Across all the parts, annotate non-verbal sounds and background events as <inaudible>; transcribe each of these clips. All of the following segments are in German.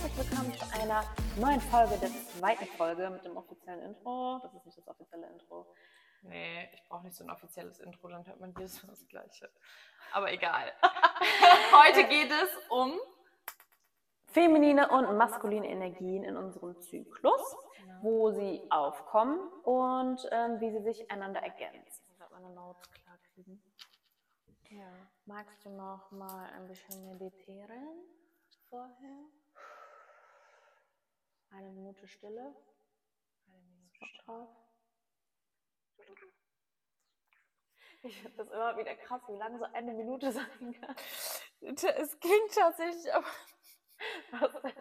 herzlich willkommen zu einer neuen Folge der zweiten Folge mit dem offiziellen Intro. Das ist nicht das offizielle Intro. Nee, ich brauche nicht so ein offizielles Intro, dann hört man jedes Mal das Gleiche. Aber egal. <laughs> Heute geht es um Feminine und maskuline Energien in unserem Zyklus, wo sie aufkommen und ähm, wie sie sich einander ergänzen. Ich werde meine Notes klar kriegen. Ja. Magst du noch mal ein bisschen meditieren vorher? Eine Minute Stille. Eine Minute Bock drauf. Ich finde das immer wieder krass, wie lange so eine Minute <laughs> sein kann. Es klingt tatsächlich, aber <laughs>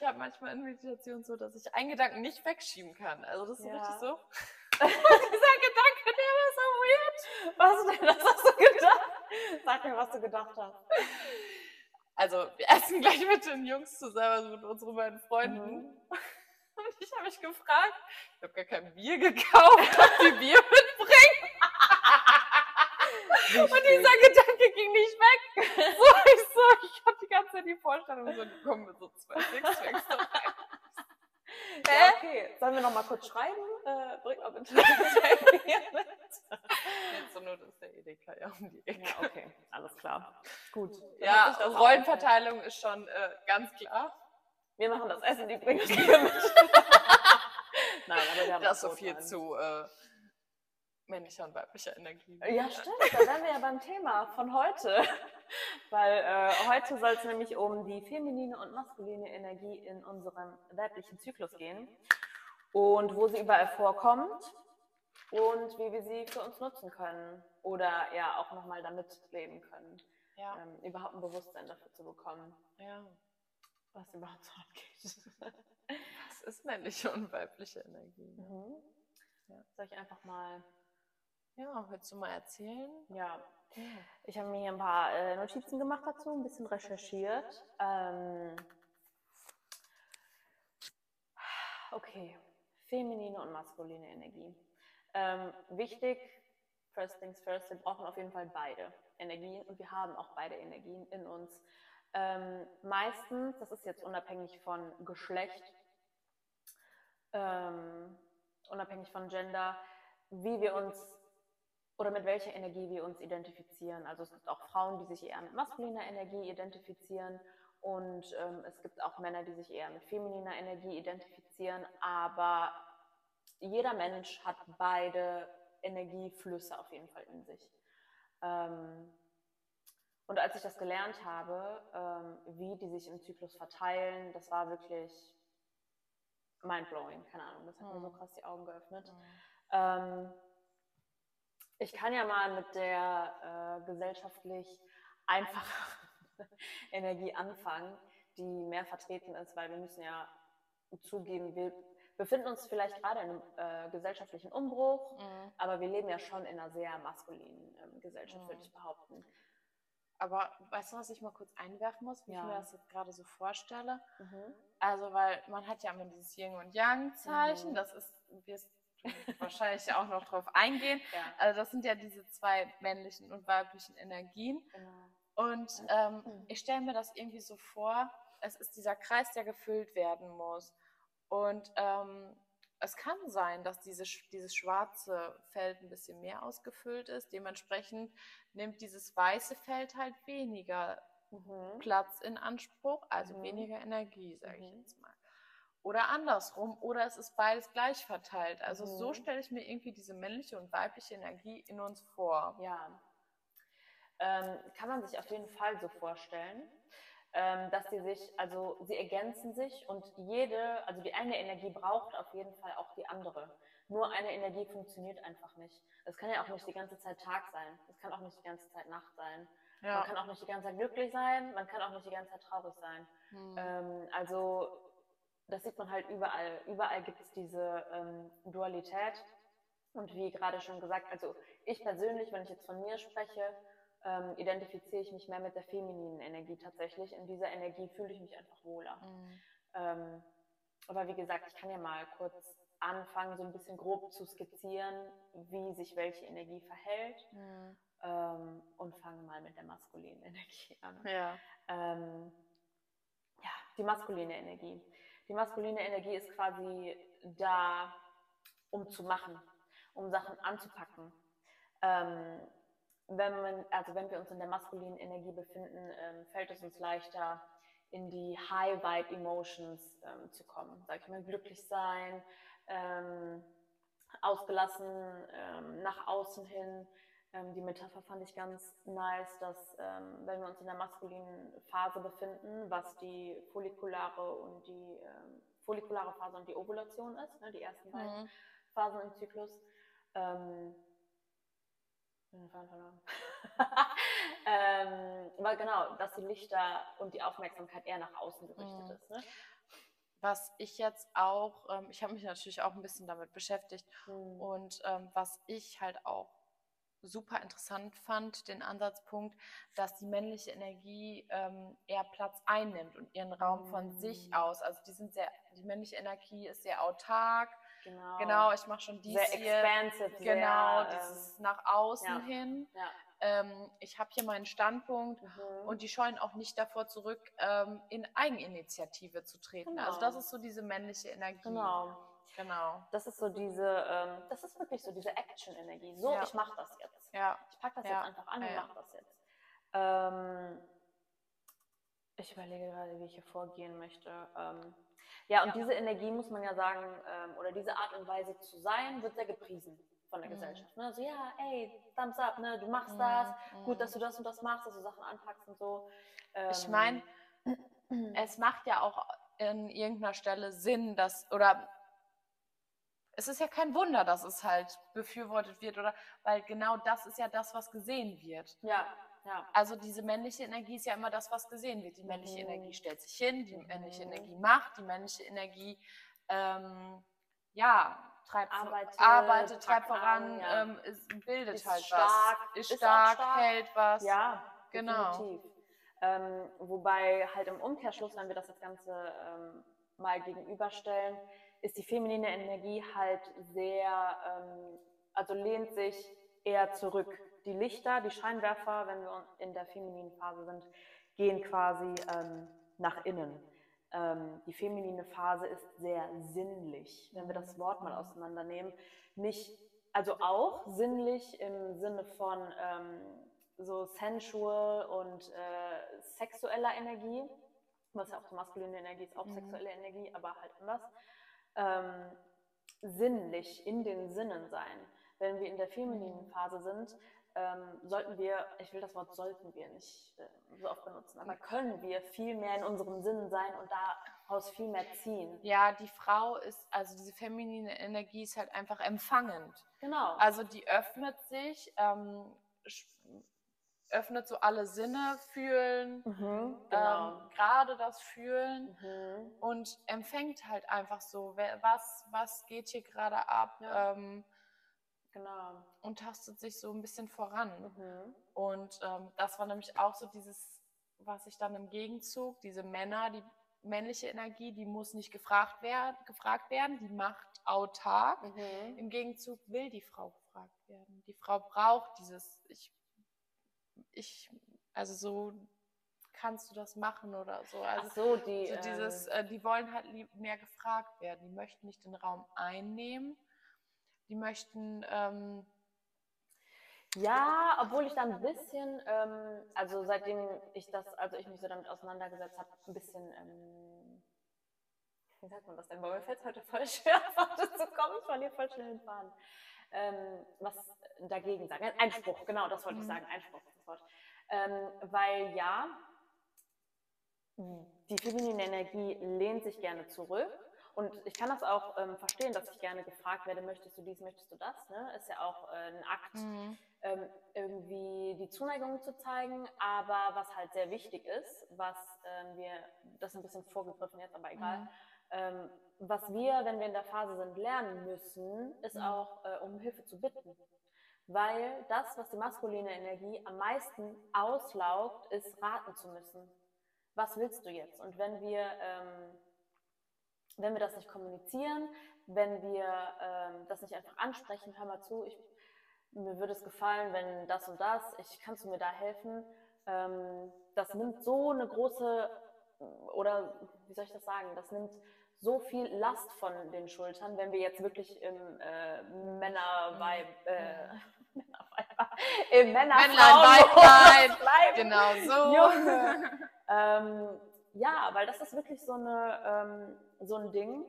ich habe manchmal in Meditation so, dass ich einen Gedanken nicht wegschieben kann. Also das ist so Ja. richtig so. <laughs> Dieser Gedanke, der war so weird. Was denn? Was hast du gedacht? Sag mir, was du gedacht hast. Also wir essen gleich mit den Jungs zusammen, also mit unseren beiden Freunden. Mhm. <laughs> Und ich habe mich gefragt, ich habe gar kein Bier gekauft, <laughs> ob die Bier mitbringen. Und dieser Gedanke ging nicht weg. So, ich so, ich hatte die ganze Zeit die Vorstellung, so, die kommen mit so zwei Sixpacks da rein. Ja, okay. Sollen wir noch mal kurz schreiben? Äh, bring mal bitte. Jetzt so nur, das ist der Edeka ja um die Ecke. Ja, okay. Alles klar. Gut. Dann Ja, Rollenverteilung ist schon äh, ganz klar. Wir machen das Essen, die bringen das Bier mit. <laughs> Nein, aber wir haben Das so viel Rotwein. zu äh, männlicher und weiblicher Energie. Ja, stimmt. Da wären wir ja beim Thema von heute. Weil äh, heute soll es nämlich um die feminine und maskuline Energie in unserem weiblichen Zyklus gehen. Und wo sie überall vorkommt und wie wir sie für uns nutzen können. Oder ja auch nochmal damit leben können. Ja, Ähm, überhaupt ein Bewusstsein dafür zu bekommen, ja. was überhaupt so abgeht. Was ist männliche und weibliche Energie? mhm. Ja. Soll ich einfach mal. Ja, willst du mal erzählen? Ja, Ich habe mir hier ein paar äh, Notizen gemacht dazu, ein bisschen recherchiert. Ähm, okay, feminine und maskuline Energie. Ähm, wichtig, first things first, wir brauchen auf jeden Fall beide Energien und wir haben auch beide Energien in uns. Ähm, meistens, das ist jetzt unabhängig von Geschlecht, ähm, unabhängig von Gender, wie wir uns oder mit welcher Energie wir uns identifizieren. Also es gibt auch Frauen, die sich eher mit maskuliner Energie identifizieren und ähm, es gibt auch Männer, die sich eher mit femininer Energie identifizieren. Aber jeder Mensch hat beide Energieflüsse auf jeden Fall in sich. Ähm, und als ich das gelernt habe, ähm, wie die sich im Zyklus verteilen, das war wirklich mindblowing. Keine Ahnung, das hat mir so Mhm. krass die Augen geöffnet. Ähm, ich kann ja mal mit der äh, gesellschaftlich einfachen <laughs> Energie anfangen, die mehr vertreten ist, weil wir müssen ja zugeben, wir befinden uns vielleicht gerade in einem äh, gesellschaftlichen Umbruch, Mhm. aber wir leben ja schon in einer sehr maskulinen ähm, Gesellschaft, würde Mhm. ich behaupten. Aber weißt du, was ich mal kurz einwerfen muss, wie Ja. ich mir das jetzt gerade so vorstelle? Mhm. Also, weil man hat ja immer dieses Yin und Yang-Zeichen, Mhm. das ist, du wahrscheinlich auch noch drauf eingehen. Ja, Also, das sind ja diese zwei männlichen und weiblichen Energien. genau. Und ähm, ich stelle mir das irgendwie so vor, es ist dieser Kreis, der gefüllt werden muss. Und ähm, es kann sein, dass diese, dieses schwarze Feld ein bisschen mehr ausgefüllt ist. Dementsprechend nimmt dieses weiße Feld halt weniger Mhm. Platz in Anspruch, also Mhm. weniger Energie, sage ich Mhm. jetzt mal. Oder andersrum, oder es ist beides gleich verteilt. Also so Mhm. stelle ich mir irgendwie diese männliche und weibliche Energie in uns vor. Ja. Ähm, kann man sich auf jeden Fall so vorstellen, ähm, dass sie sich, also sie ergänzen sich und jede, also die eine Energie braucht auf jeden Fall auch die andere. Nur eine Energie funktioniert einfach nicht. Es kann ja auch nicht die ganze Zeit Tag sein. Es kann auch nicht die ganze Zeit Nacht sein. Man kann auch nicht die ganze Zeit glücklich sein. Man kann auch nicht die ganze Zeit traurig sein. Hm. Ähm, also das sieht man halt überall. Überall gibt es diese ähm, Dualität. Und wie gerade schon gesagt, also ich persönlich, wenn ich jetzt von mir spreche, ähm, identifiziere ich mich mehr mit der femininen Energie tatsächlich. In dieser Energie fühle ich mich einfach wohler. Hm. Ähm, aber wie gesagt, ich kann ja mal kurz anfangen, so ein bisschen grob zu skizzieren, wie sich welche Energie verhält. Hm. Ähm, und fange mal mit der maskulinen <laughs> Energie an. Ja. Ähm, ja, die maskuline Energie. Die maskuline Energie ist quasi da, um zu machen, um Sachen anzupacken. Ähm, wenn, man, also wenn wir uns in der maskulinen Energie befinden, ähm, fällt es uns leichter, in die High Vibe Emotions ähm, zu kommen. Sag ich mal, glücklich sein, ähm, ausgelassen, ähm, nach außen hin. Ähm, die Metapher fand ich ganz nice, dass ähm, wenn wir uns in der maskulinen Phase befinden, was die follikulare und die follikulare Phase und die Ovulation ist, ne, die ersten beiden mhm. Phasen im Zyklus, ähm, <laughs> ähm, weil genau, dass die Lichter und die Aufmerksamkeit eher nach außen gerichtet mhm. ist. Ne? Was ich jetzt auch, ähm, ich habe mich natürlich auch ein bisschen damit beschäftigt mhm. und ähm, was ich halt auch super interessant fand, den Ansatzpunkt, dass die männliche Energie ähm, eher Platz einnimmt und ihren Raum von mm. sich aus. Also die sind sehr, die männliche Energie ist sehr autark. Genau, genau ich mache schon dies sehr hier. Expansive, genau, sehr, dieses ähm, nach außen ja, hin. Ja. Ähm, ich habe hier meinen Standpunkt mhm. und die scheuen auch nicht davor zurück, ähm, in Eigeninitiative zu treten. Genau. Also das ist so diese männliche Energie. Genau. Genau. Das ist so diese, ähm, das ist wirklich so diese Action-Energie. So, ja. ich mache das jetzt. Ja. Ich packe das ja. jetzt einfach an und mache das jetzt. Ähm, ich überlege gerade, wie ich hier vorgehen möchte. Ähm, ja, und diese Energie muss man ja sagen, ähm, oder diese Art und Weise zu sein, wird sehr gepriesen von der mhm. Gesellschaft. Ne? So, ja, ey, thumbs up, ne? du machst mhm. das, gut, dass du das und das machst, dass du Sachen anpackst und so. ich meine, ähm, <clears throat> es macht ja auch in irgendeiner Stelle Sinn, dass, oder es ist ja kein Wunder, dass es halt befürwortet wird, oder weil genau das ist ja das, was gesehen wird. Ja, ja. Also diese männliche Energie ist ja immer das, was gesehen wird. Die männliche mhm. Energie stellt sich hin, die männliche mhm. Energie macht, die männliche Energie ähm, ja, treibt, arbeitet, arbeitet treibt voran, ja. ähm, ist, bildet ist halt stark, was, ist, ist stark, stark, hält was. Ja, genau. Ähm, wobei halt im Umkehrschluss, wenn wir das, das Ganze ähm, mal gegenüberstellen, ist die feminine Energie halt sehr, ähm, also lehnt sich eher zurück. Die Lichter, die Scheinwerfer, wenn wir in der femininen Phase sind, gehen quasi ähm, nach innen. Ähm, die feminine Phase ist sehr sinnlich, wenn wir das Wort mal auseinandernehmen. Nicht, also auch sinnlich im Sinne von ähm, so sensual und äh, sexueller Energie, was ja auch die maskuline Energie ist, auch mhm. sexuelle Energie, aber halt anders ähm, sinnlich in den Sinnen sein. Wenn wir in der femininen mhm. Phase sind, ähm, sollten wir, ich will das Wort sollten wir nicht äh, so oft benutzen, aber können wir viel mehr in unserem Sinnen sein und daraus viel mehr ziehen. Ja, die Frau ist, also diese feminine Energie ist halt einfach empfangend. Genau. Also die öffnet sich, ähm, öffnet so alle Sinne, fühlen, mhm, genau. ähm, gerade das Fühlen mhm. und empfängt halt einfach so, was, was geht hier gerade ab. Ja. Ähm, genau. Und tastet sich so ein bisschen voran. Mhm. Und ähm, das war nämlich auch so dieses, was ich dann im Gegenzug, diese Männer, die männliche Energie, die muss nicht gefragt werden, gefragt werden die macht autark. Mhm. Im Gegenzug will die Frau gefragt werden. Die Frau braucht dieses, ich ich, also so kannst du das machen oder so. Also Ach so, die, so dieses, ähm, äh, die wollen halt mehr gefragt werden. Die möchten nicht den Raum einnehmen. Die möchten ähm, ja, obwohl ich da ein bisschen, ähm, also seitdem ich das, also ich mich so damit auseinandergesetzt habe, ein bisschen, ähm, wie sagt man das denn? Weil mir fällt es heute voll schwer, <laughs> zu kommen. Ich verliere voll schnell den Faden. Ähm, was dagegen sagen? Einspruch, genau, das wollte ich mhm. sagen. Einspruch das Wort. Ähm, weil ja, die feminine Energie lehnt sich gerne zurück. Und ich kann das auch ähm, verstehen, dass ich gerne gefragt werde, möchtest du dies, möchtest du das? Ne? Ist ja auch äh, ein Akt, mhm. ähm, irgendwie die Zuneigung zu zeigen. Aber was halt sehr wichtig ist, was ähm, wir, das ist ein bisschen vorgegriffen jetzt, aber egal, mhm. Was wir, wenn wir in der Phase sind, lernen müssen, ist mhm. auch, äh, um Hilfe zu bitten weil das, was die maskuline Energie am meisten auslaugt, ist raten zu müssen. Was willst du jetzt? Und wenn wir, ähm, wenn wir das nicht kommunizieren, wenn wir ähm, das nicht einfach ansprechen, hör mal zu, ich, mir würde es gefallen, wenn das und das, ich kannst du mir da helfen, ähm, das nimmt so eine große oder wie soll ich das sagen, das nimmt so viel Last von den Schultern, wenn wir jetzt wirklich im äh, Männerweib, äh, <laughs> im Männerweib <laughs> bleiben. Genau so. Junge. <laughs> ähm, ja, weil das ist wirklich so, eine, ähm, so ein Ding.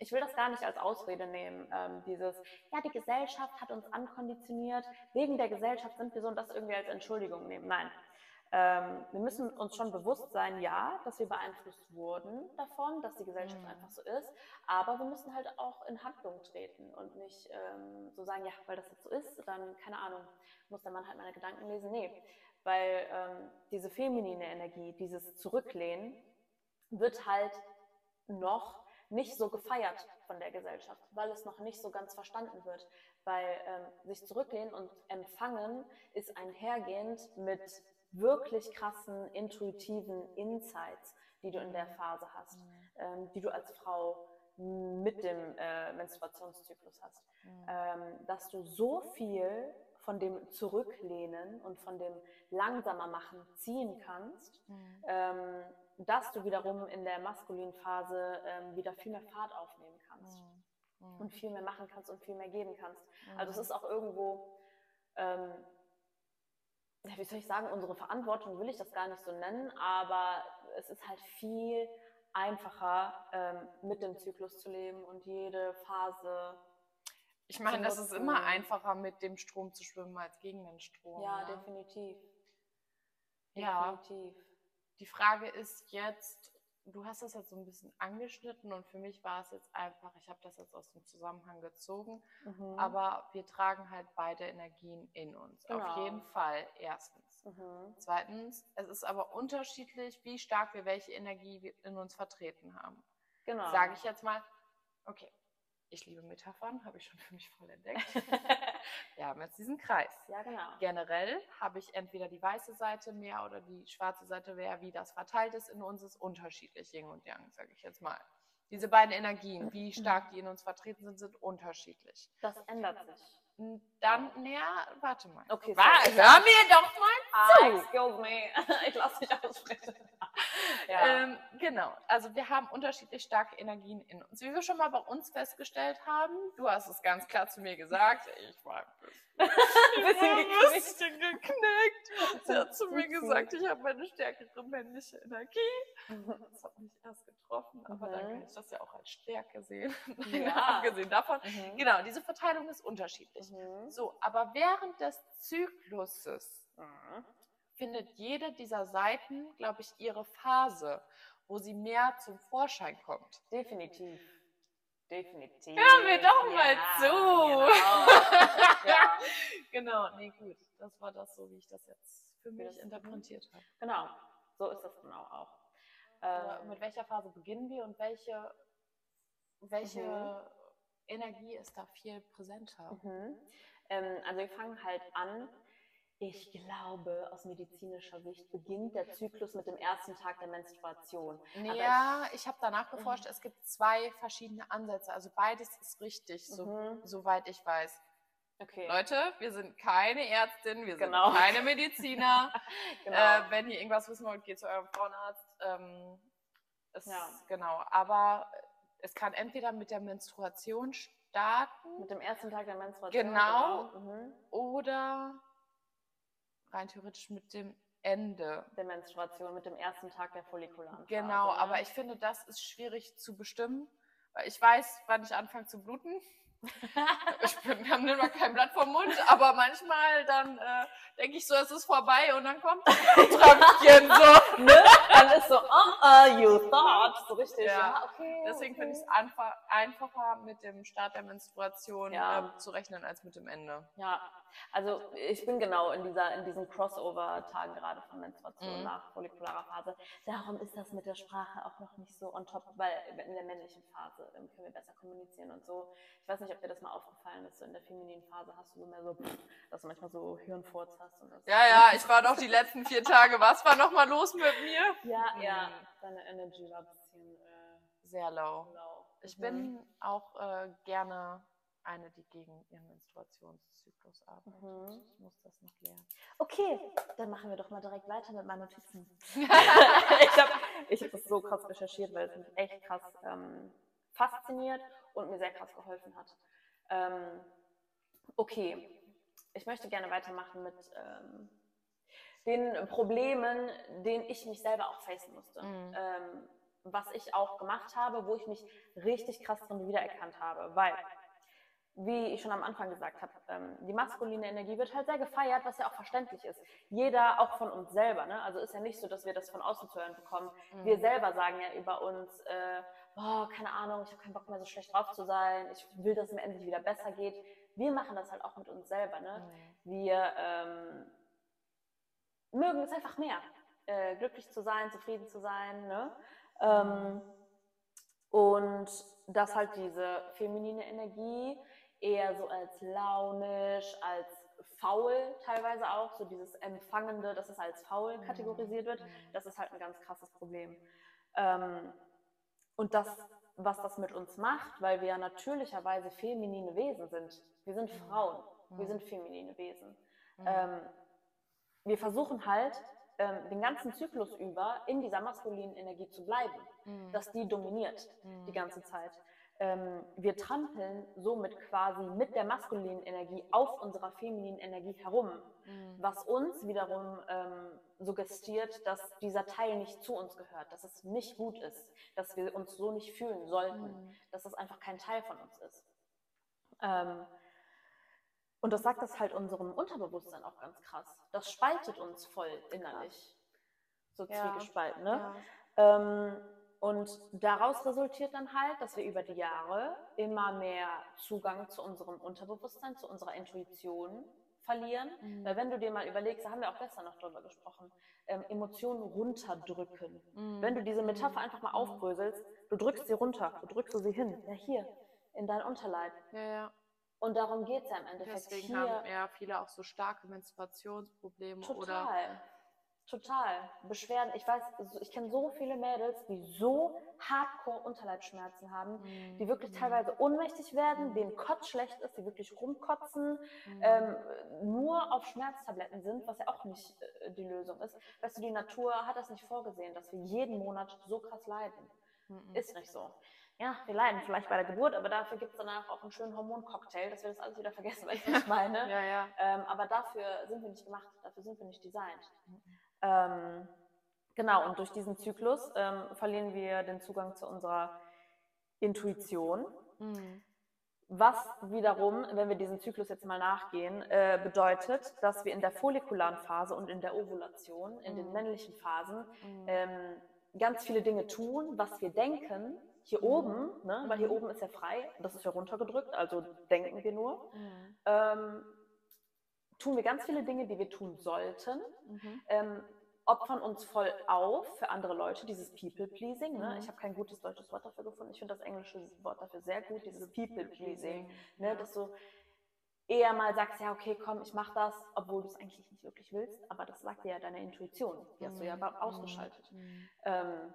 Ich will das gar nicht als Ausrede nehmen, ähm, dieses, ja, die Gesellschaft hat uns ankonditioniert, wegen der Gesellschaft sind wir so und das irgendwie als Entschuldigung nehmen. Nein, ähm, wir müssen uns schon bewusst sein, ja, dass wir beeinflusst wurden davon, dass die Gesellschaft mhm. einfach so ist, aber wir müssen halt auch in Handlung treten und nicht ähm, so sagen, ja, weil das jetzt so ist, dann, keine Ahnung, muss der Mann halt meine Gedanken lesen. Nee, weil ähm, diese feminine Energie, dieses Zurücklehnen, wird halt noch nicht so gefeiert von der Gesellschaft, weil es noch nicht so ganz verstanden wird. Weil ähm, sich zurücklehnen und empfangen ist einhergehend mit wirklich krassen, intuitiven Insights, die du in der Phase hast, mhm. ähm, die du als Frau mit dem äh, Menstruationszyklus hast. Mhm. Ähm, dass du so viel von dem Zurücklehnen und von dem langsamer machen ziehen kannst, mhm. ähm, dass du wiederum in der maskulinen Phase ähm, wieder viel mehr Fahrt aufnehmen kannst und viel mehr machen kannst und viel mehr geben kannst. Also es ist auch irgendwo ähm, wie soll ich sagen, unsere Verantwortung will ich das gar nicht so nennen, aber es ist halt viel einfacher, ähm, mit dem Zyklus zu leben und jede Phase. Ich meine, das ist immer einfacher, mit dem Strom zu schwimmen als gegen den Strom. Ja, ja. definitiv. Ja. Definitiv. Die Frage ist jetzt, du hast das jetzt so ein bisschen angeschnitten und für mich war es jetzt einfach, ich habe das jetzt aus dem Zusammenhang gezogen, mhm. aber wir tragen halt beide Energien in uns. Genau. Auf jeden Fall, erstens. Mhm. Zweitens, es ist aber unterschiedlich, wie stark wir welche Energie in uns vertreten haben. Genau. Sage ich jetzt mal, okay, ich liebe Metaphern, habe ich schon für mich voll entdeckt. <laughs> wir haben jetzt diesen Kreis. Ja, genau. Generell habe ich entweder die weiße Seite mehr oder die schwarze Seite mehr. Wie das verteilt ist in uns, ist unterschiedlich, Yin und Yang, sage ich jetzt mal. Diese beiden Energien, wie stark die in uns vertreten sind, sind unterschiedlich. Das ändert sich. Dann, ja, warte mal. Okay, War, hör mir doch mal ah, zu. Ah, excuse me. <laughs> Ich lasse dich aussprechen. <laughs> ja. ähm, genau. Also wir haben unterschiedlich starke Energien in uns. Wie wir schon mal bei uns festgestellt haben, du hast es ganz klar zu mir gesagt, ich war ein bisschen <laughs> geknickt. geknickt. Sie hat zu mir gesagt, ich habe eine stärkere männliche Energie. Das hat mich erst getroffen, aber mhm. dann kann ich das ja auch als Stärke sehen. <laughs> Ja. Abgesehen davon. Mhm. Genau, diese Verteilung ist unterschiedlich. Mhm. So, aber während des Zykluses mhm. Findet jede dieser Seiten, glaube ich, ihre Phase, wo sie mehr zum Vorschein kommt. Definitiv. Definitiv. Hör mir doch mal ja, zu. Genau. ja. <laughs> genau, nee, gut. Das war das so, wie ich das jetzt für mich das interpretiert habe. Genau, so ist das genau auch. Ähm, mit welcher Phase beginnen wir und welche, welche mhm. Energie ist da viel präsenter? Mhm. Ähm, also wir fangen halt an ich glaube, aus medizinischer Sicht beginnt der Zyklus mit dem ersten Tag der Menstruation. Ja, ich, ich habe danach geforscht, mhm. es gibt zwei verschiedene Ansätze. Also beides ist richtig, so, mhm. soweit ich weiß. Okay. Leute, wir sind keine Ärztin, wir sind genau. keine Mediziner. <laughs> genau. äh, wenn ihr irgendwas wissen wollt, geht zu eurem Frauenarzt. Ähm, es, ja. Genau, aber es kann entweder mit der Menstruation starten. Mit dem ersten Tag der Menstruation. Genau. genau. Mhm. Oder rein theoretisch mit dem Ende der Menstruation, mit dem ersten Tag der follikularen Phase. Genau, ne? aber ich finde, das ist schwierig zu bestimmen, weil ich weiß, wann ich anfange zu bluten. <laughs> ich bin, nimmt man kein Blatt vom Mund, aber manchmal dann äh, denke ich so, es ist vorbei und dann kommt ein <laughs> Tröpfchen so. ne? Dann ist so, oh, uh, you thought. So richtig, ja. ja okay. Deswegen okay. finde ich es einfach, einfacher mit dem Start der Menstruation ja. äh, zu rechnen als mit dem Ende. Ja, also ich bin genau in dieser in diesen Crossover-Tagen gerade von Menstruation mhm. nach follikularer Phase. Darum ist das mit der Sprache auch noch nicht so on top, weil in der männlichen Phase ähm, können wir besser kommunizieren und so. Ich weiß nicht, ob dir das mal aufgefallen ist, so in der femininen Phase hast du so mehr so, dass du manchmal so Hirnfurz hast. Und das ja, ja, ich war doch die letzten vier Tage. Was war noch mal los mit mir? Ja, mhm. ja, deine Energy war ein bisschen äh, sehr low. low. Ich mhm. bin auch äh, gerne eine, die gegen ihren Menstruationszyklus arbeitet. Mhm. Ich muss das noch lernen. Okay, dann machen wir doch mal direkt weiter mit meinen Notizen. <laughs> ich habe ich hab das so krass <laughs> recherchiert, weil es mich echt krass ähm, fasziniert und mir sehr krass geholfen hat. Ähm, okay, ich möchte gerne weitermachen mit ähm, den Problemen, denen ich mich selber auch facen musste. Mhm. Ähm, was ich auch gemacht habe, wo ich mich richtig krass drin wiedererkannt habe. Weil, wie ich schon am Anfang gesagt habe, ähm, die maskuline Energie wird halt sehr gefeiert, was ja auch verständlich ist. Jeder, auch von uns selber. Ne? Also ist ja nicht so, dass wir das von außen zu hören bekommen. Mhm. Wir selber sagen ja über uns, äh, oh, keine Ahnung, ich habe keinen Bock mehr so schlecht drauf zu sein, ich will, dass es mir endlich wieder besser geht. Wir machen das halt auch mit uns selber. Ne? Mhm. Wir ähm, mögen es einfach mehr, äh, glücklich zu sein, zufrieden zu sein. Ne? Ähm, und dass halt diese feminine Energie eher so als launisch, als faul teilweise auch, so dieses Empfangende, dass es als faul kategorisiert wird, Mhm. das ist halt ein ganz krasses Problem. Ähm, und das, was das mit uns macht, weil wir ja natürlicherweise feminine Wesen sind. Wir sind Mhm. Frauen, wir Mhm. sind feminine Wesen. Mhm. Ähm, wir versuchen halt, ähm, den ganzen Zyklus über in dieser maskulinen Energie zu bleiben, Mhm. dass die dominiert Mhm. die ganze Zeit. Ähm, wir trampeln somit quasi mit der maskulinen Energie auf unserer femininen Energie herum, Mhm. was uns wiederum ähm, suggestiert, dass dieser Teil nicht zu uns gehört, dass es nicht gut ist, dass wir uns so nicht fühlen sollten, Mhm. dass das einfach kein Teil von uns ist. Ähm, und das sagt das halt unserem Unterbewusstsein auch ganz krass. Das spaltet uns voll innerlich. So Ja. zwiegespalten, ne? Ja. Ähm, und daraus resultiert dann halt, dass wir über die Jahre immer mehr Zugang zu unserem Unterbewusstsein, zu unserer Intuition verlieren. Mhm. Weil wenn du dir mal überlegst, da haben wir auch gestern noch drüber gesprochen, ähm, Emotionen runterdrücken. Mhm. Wenn du diese Metapher einfach mal Mhm. aufbröselst, du drückst sie runter, du drückst sie hin, ja hier, in dein Unterleib. Ja, ja. Und darum geht es ja im Endeffekt Deswegen hier. haben ja viele auch so starke Menstruationsprobleme oder Total. Beschwerden. Ich weiß, ich kenne so viele Mädels, die so hardcore Unterleibsschmerzen haben, Mhm. die wirklich Mhm. teilweise ohnmächtig werden, Mhm. denen Kotz schlecht ist, die wirklich rumkotzen, Mhm. ähm, nur auf Schmerztabletten sind, was ja auch nicht äh, die Lösung ist. Weißt du, die Natur hat das nicht vorgesehen, dass wir jeden Monat so krass leiden. Mhm. Ist nicht so. Ja, wir leiden vielleicht bei der Geburt, aber dafür gibt es danach auch einen schönen Hormoncocktail, dass wir das alles wieder vergessen, <laughs> weil ich meine. Ja, ja. Ähm, aber dafür sind wir nicht gemacht, dafür sind wir nicht designt. Mhm. Ähm, genau, und durch diesen Zyklus ähm, verlieren wir den Zugang zu unserer Intuition, Mhm. was wiederum, wenn wir diesen Zyklus jetzt mal nachgehen, äh, bedeutet, dass wir in der follikularen Phase und in der Ovulation, in den Mhm. männlichen Phasen, Mhm. ähm, ganz viele Dinge tun, was wir denken, hier Mhm. oben, ne, weil hier Mhm. oben ist ja frei, das ist ja runtergedrückt, also denken wir nur, Mhm. ähm, tun wir ganz viele Dinge, die wir tun sollten, Mhm. ähm, opfern uns voll auf für andere Leute, dieses People-Pleasing. Ne? Mhm. Ich habe kein gutes deutsches Wort dafür gefunden. Ich finde das englische Wort dafür sehr gut, dieses People-Pleasing. Ne? Dass du eher mal sagst, ja, okay, komm, ich mache das, obwohl du es eigentlich nicht wirklich willst, aber das sagt dir ja deine Intuition. Die hast du ja Mhm. ausgeschaltet. Mhm. Ähm,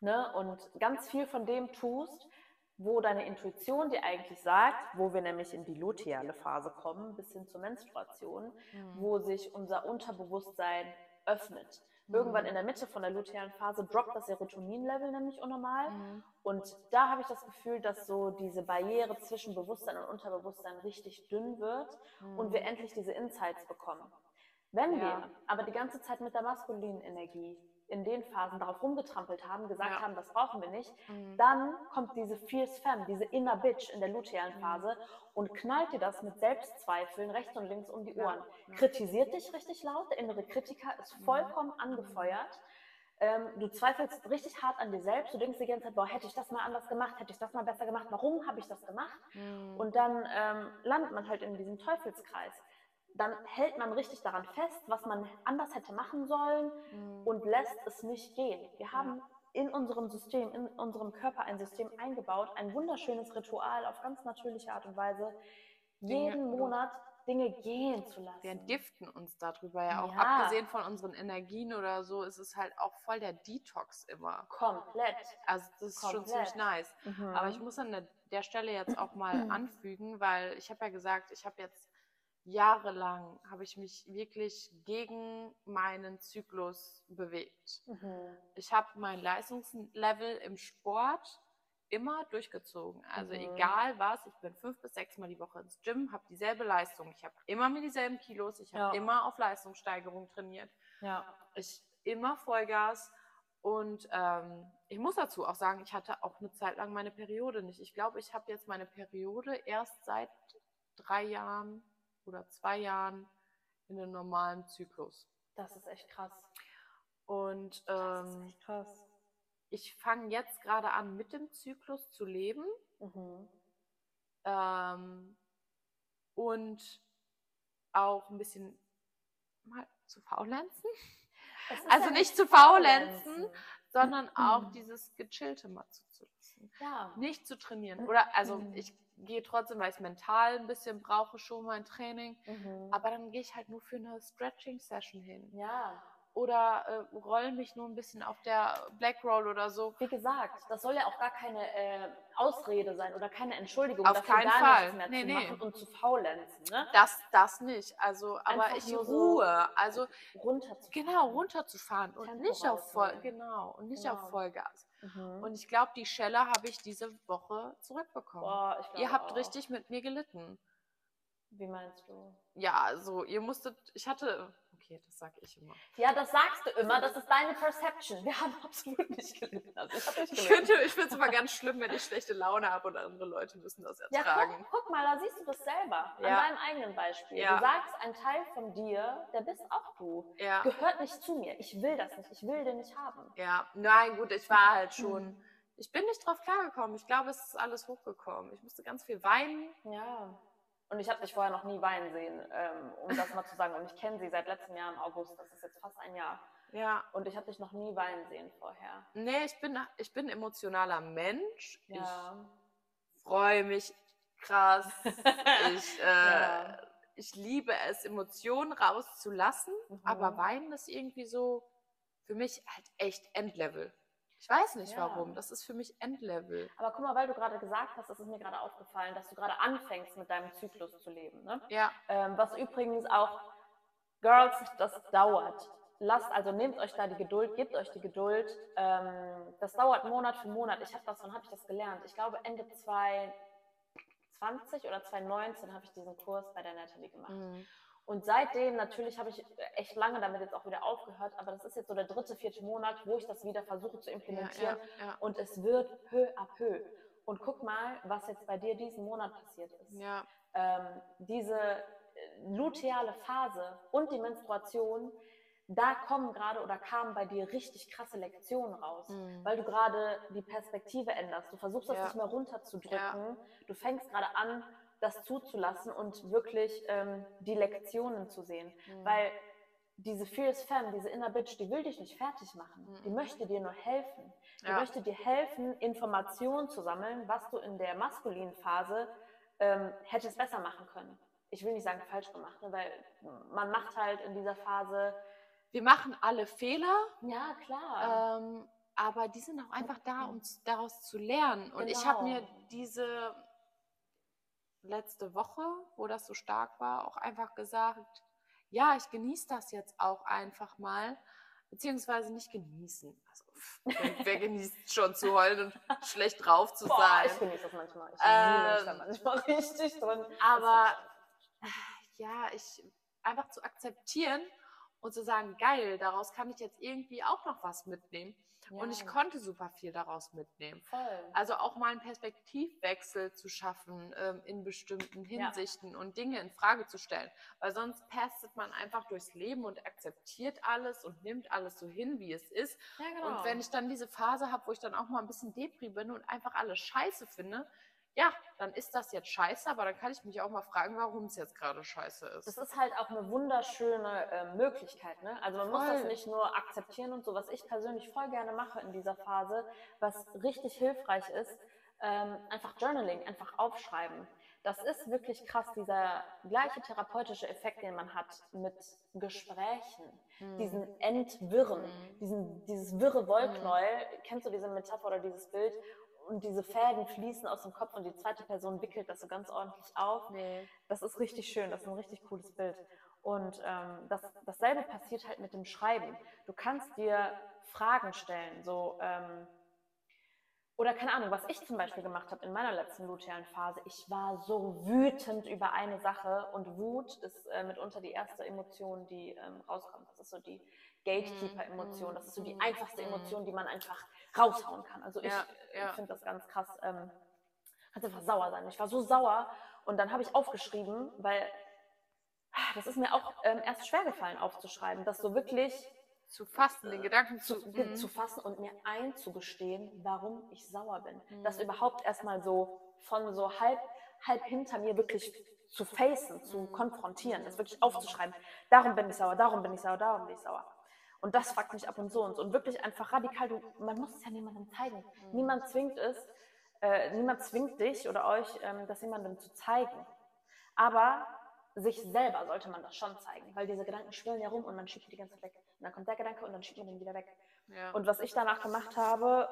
ne? Und ganz viel von dem tust, wo deine Intuition dir eigentlich sagt, wo wir nämlich in die luteale Phase kommen, bis hin zur Menstruation, Mhm. wo sich unser Unterbewusstsein öffnet. Irgendwann Mhm. in der Mitte von der lutealen Phase droppt das Serotonin-Level nämlich unnormal. Mhm. Und da habe ich das Gefühl, dass so diese Barriere zwischen Bewusstsein und Unterbewusstsein richtig dünn wird und wir Mhm. endlich diese Insights bekommen. Wenn Ja. wir aber die ganze Zeit mit der maskulinen Energie in den Phasen darauf rumgetrampelt haben, gesagt Ja. haben, das brauchen wir nicht, Mhm. dann kommt diese Fierce Femme, diese Inner Bitch in der lutealen Mhm. Phase und knallt dir das mit Selbstzweifeln rechts und links um die Ohren. ja. Kritisiert dich richtig laut, der innere Kritiker ist Mhm. vollkommen angefeuert. Ähm, du zweifelst richtig hart an dir selbst, du denkst die ganze Zeit, boah, hätte ich das mal anders gemacht, hätte ich das mal besser gemacht, warum habe ich das gemacht? Mhm. Und dann ähm, landet man halt in diesem Teufelskreis. Dann hält man richtig daran fest, was man anders hätte machen sollen Mhm. und lässt es nicht gehen. Wir haben in unserem System, in unserem Körper ein System eingebaut, ein wunderschönes Ritual auf ganz natürliche Art und Weise. Jeden Monat Dinge gehen zu lassen. Wir entgiften uns darüber ja auch. Ja. Abgesehen von unseren Energien oder so, ist es halt auch voll der Detox immer. Komplett. Also das ist schon ziemlich Komplett. nice. Mhm. Aber ich muss an der, der Stelle jetzt auch mal <clears throat> anfügen, weil ich habe ja gesagt, ich habe jetzt jahrelang, habe ich mich wirklich gegen meinen Zyklus bewegt. Mhm. Ich habe mein Leistungslevel im Sport immer durchgezogen. Also Mhm. egal was, ich bin fünf bis sechs Mal die Woche ins Gym, habe dieselbe Leistung. Ich habe immer mit dieselben Kilos, ich habe Ja. immer auf Leistungssteigerung trainiert. Ja. Ich immer Vollgas. Und ähm, ich muss dazu auch sagen, ich hatte auch eine Zeit lang meine Periode nicht. Ich glaube, ich habe jetzt meine Periode erst seit drei Jahren oder zwei Jahren in einem normalen Zyklus. Das ist echt krass. Und ähm, krass. ich fange jetzt gerade an, mit dem Zyklus zu leben Mhm. ähm, und auch ein bisschen mal zu faulenzen, Also ja nicht zu faulenzen. sondern auch Mhm. <clears throat> dieses Gechillte mal zuzulassen. Ja. Nicht zu trainieren. Oder also ich gehe trotzdem, weil ich es mental ein bisschen brauche, schon mein Training. Mhm. Aber dann gehe ich halt nur für eine Stretching-Session hin. ja. Oder äh, roll mich nur ein bisschen auf der Black Roll oder so. Wie gesagt, das soll ja auch gar keine äh, Ausrede sein oder keine Entschuldigung Auf dafür, keinen gar Fall. nichts mehr Nee, zu nee. machen und zu faulenzen, ne? Das, das nicht. Also, aber Einfach ich nur so ruhe. Also Runterzufahren. genau, runterzufahren und Tempo nicht auf voll, genau, und nicht Genau. auf Vollgas. Mhm. Und ich glaube, die Schelle habe ich diese Woche zurückbekommen. Boah, ich Ihr habt auch. richtig mit mir gelitten. Wie meinst du? Ja, also ihr musstet, ich hatte, okay, das sage ich immer. Ja, das sagst du immer, das ist deine Perception. Wir haben <laughs> absolut nicht gelitten. Also ich nicht finde es immer ganz schlimm, wenn ich schlechte Laune habe und andere Leute müssen das Ja, ertragen. guck, guck mal, da siehst du das selber. An Ja. deinem eigenen Beispiel. Ja. Du sagst, ein Teil von dir, der bist auch du. Ja, Gehört nicht zu mir. Ich will das nicht. Ich will den nicht haben. ja, nein, gut, ich war halt Mhm. schon, ich bin nicht drauf klargekommen. Ich glaube, es ist alles hochgekommen. Ich musste ganz viel weinen. Ja. Und ich habe dich vorher noch nie weinen sehen, ähm, um das mal zu sagen. Und ich kenne sie seit letztem Jahr im August. Das ist jetzt fast ein Jahr. Ja, Und ich habe dich noch nie weinen sehen vorher. nee, ich bin, ich bin ein emotionaler Mensch. Ja. Ich freue mich krass. <laughs> Ich, äh, Ja. ich liebe es, Emotionen rauszulassen, Mhm. aber Weinen ist irgendwie so für mich halt echt Endlevel. Ich weiß nicht Ja. warum, das ist für mich Endlevel. Aber guck mal, weil du gerade gesagt hast, das ist mir gerade aufgefallen, dass du gerade anfängst, mit deinem Zyklus zu leben. Ne? Ja, Ähm, was übrigens auch, Girls, das dauert. Lasst, also nehmt euch da die Geduld, gebt euch die Geduld. Ähm, das dauert Monat für Monat. Ich habe das, wann habe ich das gelernt? Ich glaube Ende 2020 oder 2019 habe ich diesen Kurs bei der Natalie gemacht. Mhm. Und seitdem, natürlich habe ich echt lange damit jetzt auch wieder aufgehört, aber das ist jetzt so der dritte, vierte Monat, wo ich das wieder versuche zu ja, implementieren. ja, ja. Und es wird peu à peu. Und guck mal, was jetzt bei dir diesen Monat passiert ist. ja. Ähm, diese äh, luteale Phase und die Menstruation, da kommen gerade oder kamen bei dir richtig krasse Lektionen raus, Mhm. weil du gerade die Perspektive änderst. Du versuchst das Ja. nicht mehr runterzudrücken. Du fängst gerade an, das zuzulassen und wirklich ähm, die Lektionen zu sehen. Mhm. Weil diese Fierce Femme, diese Inner Bitch, die will dich nicht fertig machen. Die Mhm. möchte dir nur helfen. Die Ja. möchte dir helfen, Informationen zu sammeln, was du in der maskulinen Phase ähm, hättest besser machen können. Ich will nicht sagen falsch gemacht, ne, weil man macht halt in dieser Phase, Wir machen alle Fehler, ja klar, ähm, aber die sind auch einfach da, um z- daraus zu lernen. Und ich habe Genau. mir diese letzte Woche, wo das so stark war, auch einfach gesagt, ja, ich genieße das jetzt auch einfach mal, beziehungsweise nicht genießen. Also, pff, wer, <laughs> genießt schon zu heulen und schlecht drauf zu Boah, sein? ich genieße das manchmal. Ich Ähm, ähm, da manchmal <laughs> richtig drin. aber ja, ich einfach zu akzeptieren und zu sagen, geil, daraus kann ich jetzt irgendwie auch noch was mitnehmen. Und ich Ja, konnte super viel daraus mitnehmen. voll. Also auch mal einen Perspektivwechsel zu schaffen ähm, in bestimmten Hinsichten und Dinge in Frage zu stellen. Weil sonst pastet man einfach durchs Leben und akzeptiert alles und nimmt alles so hin, wie es ist. ja, genau. Und wenn ich dann diese Phase habe, wo ich dann auch mal ein bisschen Depri bin und einfach alles scheiße finde, ja, dann ist das jetzt scheiße, aber dann kann ich mich auch mal fragen, warum es jetzt gerade scheiße ist. Das ist halt auch eine wunderschöne äh, Möglichkeit. Ne? Also man muss Voll. das nicht nur akzeptieren und so, was ich persönlich voll gerne mache in dieser Phase, was richtig hilfreich ist, ähm, einfach Journaling, einfach aufschreiben. Das ist wirklich krass, dieser gleiche therapeutische Effekt, den man hat mit Gesprächen, mhm. diesen Entwirren, mhm. diesen, dieses wirre Wollknäuel. Mhm. Kennst du diese Metapher oder dieses Bild? Und diese Fäden fließen aus dem Kopf und die zweite Person wickelt das so ganz ordentlich auf. Nee. Das ist richtig schön, das ist ein richtig cooles Bild. Und ähm, das, dasselbe passiert halt mit dem Schreiben. Du kannst dir Fragen stellen, so ähm, oder keine Ahnung, was ich zum Beispiel gemacht habe in meiner letzten lutealen Phase. Ich war so wütend über eine Sache und Wut ist äh, mitunter die erste Emotion, die ähm, rauskommt. Das ist so die Gatekeeper-Emotion. Das ist so die mhm. einfachste mhm. Emotion, die man einfach raushauen kann. Also ich, ja, ja. finde das ganz krass. Ähm, kannst einfach sauer sein. Ich war so sauer und dann habe ich aufgeschrieben, weil ah, das ist mir auch ähm, erst schwer gefallen aufzuschreiben, dass so wirklich zu fassen, den Gedanken zu, zu, mhm. zu, fassen und mir einzugestehen, warum ich sauer bin. Mhm. Das überhaupt erstmal so von so halb, halb hinter mir wirklich zu facen, zu mhm. konfrontieren, das wirklich aufzuschreiben. Darum bin ich sauer, darum bin ich sauer, darum bin ich sauer. Und das fragt mich ab und so und so. Und wirklich einfach radikal, du, man muss es ja niemandem zeigen. Mhm. Niemand zwingt es, äh, niemand zwingt dich oder euch, ähm, das jemandem zu zeigen. Aber sich selber sollte man das schon zeigen, weil diese Gedanken schwirren ja rum und man schiebt die ganze Zeit weg. Und dann kommt der Gedanke und dann schiebt man den wieder weg. Ja. Und was ich danach gemacht habe,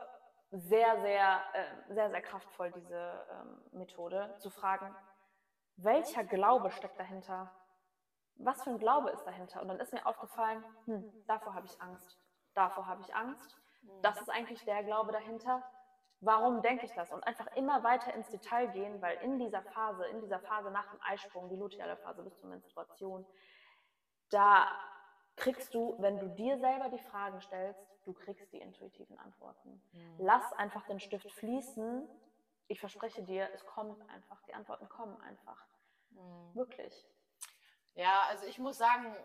sehr, sehr, äh, sehr, sehr kraftvoll, diese ähm, Methode, zu fragen, welcher Glaube steckt dahinter? Was für ein Glaube ist dahinter? Und dann ist mir aufgefallen, hm, davor habe ich Angst. Davor habe ich Angst. Mhm. Das ist eigentlich der Glaube dahinter. Warum denke ich das? Und einfach immer weiter ins Detail gehen, weil in dieser Phase, in dieser Phase nach dem Eisprung, die luteale Phase bis zur Menstruation, da kriegst du, wenn du dir selber die Fragen stellst, du kriegst die intuitiven Antworten. Mhm. Lass einfach den Stift fließen. Ich verspreche dir, es kommt einfach. Die Antworten kommen einfach. Mhm. Wirklich. Ja, also ich muss sagen,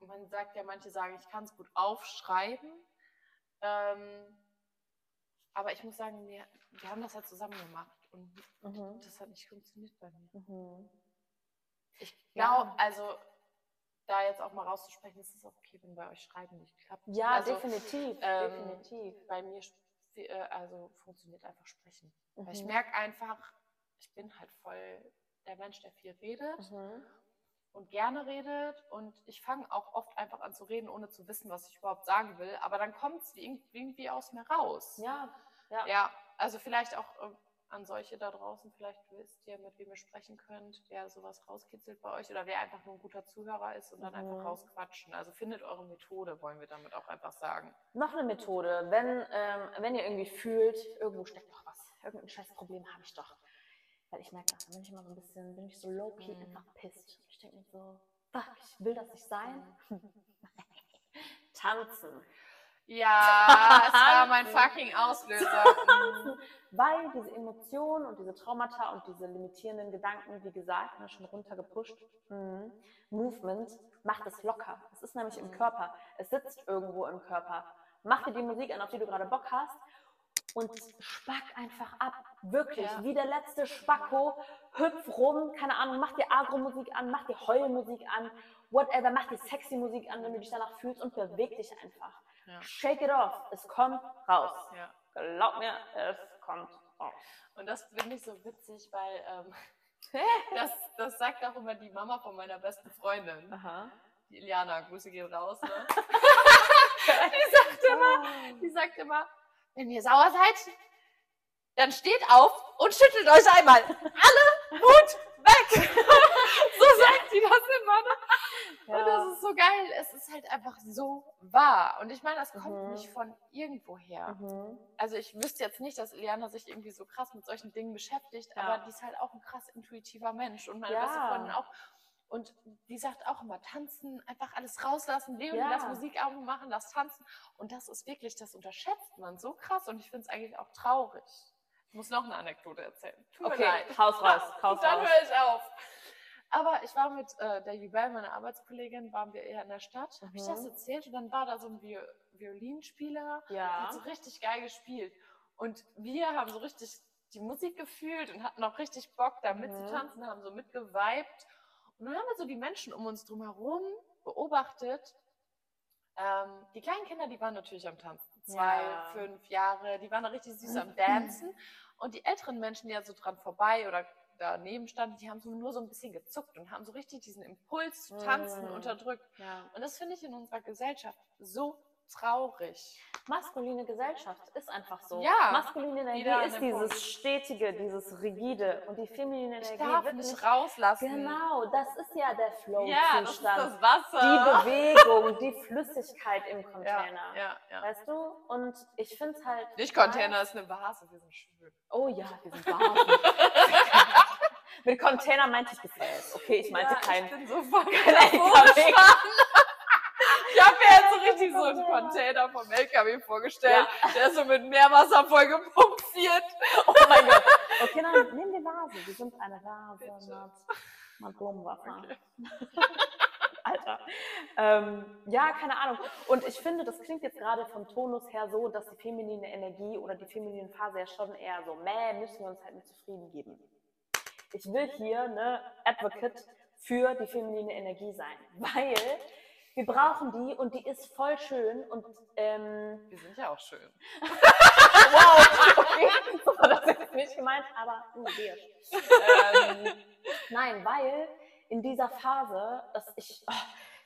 man sagt ja, manche sagen, ich kann es gut aufschreiben. Ähm, aber ich muss sagen, wir, wir haben das ja zusammen gemacht und mhm. das hat nicht funktioniert bei mir. Mhm. Ich glaube, ja. also da jetzt auch mal rauszusprechen, ist es auch okay, wenn bei euch Schreiben nicht klappt. Ja, also, definitiv, ähm, definitiv. Bei mir äh, also funktioniert einfach Sprechen. Mhm. Weil ich mhm. merke einfach, ich bin halt voll der Mensch, der viel redet mhm. Und gerne redet und ich fange auch oft einfach an zu reden, ohne zu wissen, was ich überhaupt sagen will, aber dann kommt es irgendwie aus mir raus. Ja, ja. Ja, also vielleicht auch äh, an solche da draußen, vielleicht wisst ihr, mit wem ihr sprechen könnt, wer sowas rauskitzelt bei euch oder wer einfach nur ein guter Zuhörer ist und dann mhm. einfach rausquatschen. Also findet eure Methode, wollen wir damit auch einfach sagen. Noch eine Methode, wenn, ähm, wenn ihr irgendwie fühlt, irgendwo steckt doch was, irgendein Scheißproblem habe ich doch. Weil ich merke, dann bin ich immer so ein bisschen, bin ich so low-key mhm. einfach pisst. Ich denke mir so, fuck, ich will das nicht sein. <laughs> Tanzen. Ja, es war mein fucking Auslöser. Weil diese Emotionen und diese Traumata und diese limitierenden Gedanken, wie gesagt, ne, schon runtergepusht, mhm. Movement macht es locker. Es ist nämlich im mhm. Körper. Es sitzt irgendwo im Körper. Mach dir die Musik an, auf die du gerade Bock hast und spack einfach ab. Wirklich, ja. wie der letzte Spacko. Hüpf rum, keine Ahnung, mach dir Agro-Musik an, mach dir Heulmusik an, whatever, mach dir sexy Musik an, wenn du dich danach fühlst und beweg dich einfach. Ja. Shake it off. Es kommt raus. Ja. Glaub mir, es kommt raus. Und das finde ich so witzig, weil ähm, <laughs> das, das sagt auch immer die Mama von meiner besten Freundin. Aha. Die Iliana, Grüße gehen raus. Ne? <laughs> die, sagt immer, oh. die sagt immer, wenn ihr sauer seid, dann steht auf und schüttelt euch einmal. Alle Mut weg. <laughs> so sagt sie das immer. Ne? Und das ist so geil. Es ist halt einfach so wahr. Und ich meine, das kommt mhm. nicht von irgendwoher. Mhm. Also ich wüsste jetzt nicht, dass Iliana sich irgendwie so krass mit solchen Dingen beschäftigt, ja. aber die ist halt auch ein krass intuitiver Mensch. Und meine ja. beste Freundin auch. Und die sagt auch immer, tanzen, einfach alles rauslassen, Leonie, ja. lass Musikalbum machen, lass tanzen. Und das ist wirklich, das unterschätzt man so krass. Und ich finde es eigentlich auch traurig. Ich muss noch eine Anekdote erzählen. Tut okay, mir leid. Haus raus, <laughs> Haus Dann höre ich auf. Aber ich war mit äh, der Jubel, meiner Arbeitskollegin, waren wir eher in der Stadt. Mhm. Habe ich das erzählt? Und dann war da so ein Vi Violinspieler, ja. hat so richtig geil gespielt. Und wir haben so richtig die Musik gefühlt und hatten auch richtig Bock, da mhm. mitzutanzen, haben so mitgeweibt. Und dann haben wir so die Menschen um uns drum herum beobachtet. Ähm, die kleinen Kinder, die waren natürlich am Tanzen zwei, ja. fünf Jahre. Die waren da richtig süß am Dancen. Und die älteren Menschen, die ja so dran vorbei oder daneben standen, die haben so nur so ein bisschen gezuckt und haben so richtig diesen Impuls zu tanzen Mm. unterdrückt. Ja. Und das finde ich in unserer Gesellschaft so traurig. Maskuline Gesellschaft ist einfach so. Ja. Maskuline Energie ist dieses Punkt. Stetige, dieses Rigide. Und die feminine Ich Energie darf wird nicht nicht rauslassen. Genau, das ist ja der Ja, das ist das Wasser. die Bewegung, die Flüssigkeit im <laughs> ja, Container. ja, ja. Weißt du? Und ich finde es halt. Nicht Container, ist eine Vase, wir sind schwül. Oh ja, wir sind Vasen. <laughs> Mit Container meinte ich Gefäß. Okay, ich meinte ja, kein. Ich bin so voll kein LKW. Ich habe mir jetzt so richtig so einen Container. Vom LKW vorgestellt, der ist so mit Meerwasser voll gepumpt wird. Oh mein Gott. Okay, dann nehmen wir Vase. Wir sind eine Vase mit, mit Blumenwasser. <laughs> Alter. Ähm, ja, keine Ahnung. Und ich finde, das klingt jetzt gerade vom Tonus her so, dass die feminine Energie oder die feminine Phase ja schon eher so, meh, müssen wir uns halt mit zufrieden geben. Ich will hier ne Advocate für die feminine Energie sein, weil wir brauchen die und die ist voll schön und ähm, Wir sind ja auch schön. <laughs> wow, okay, so war das jetzt nicht gemeint, aber uh, ähm, <laughs> nein, weil in dieser Phase, dass ich, oh,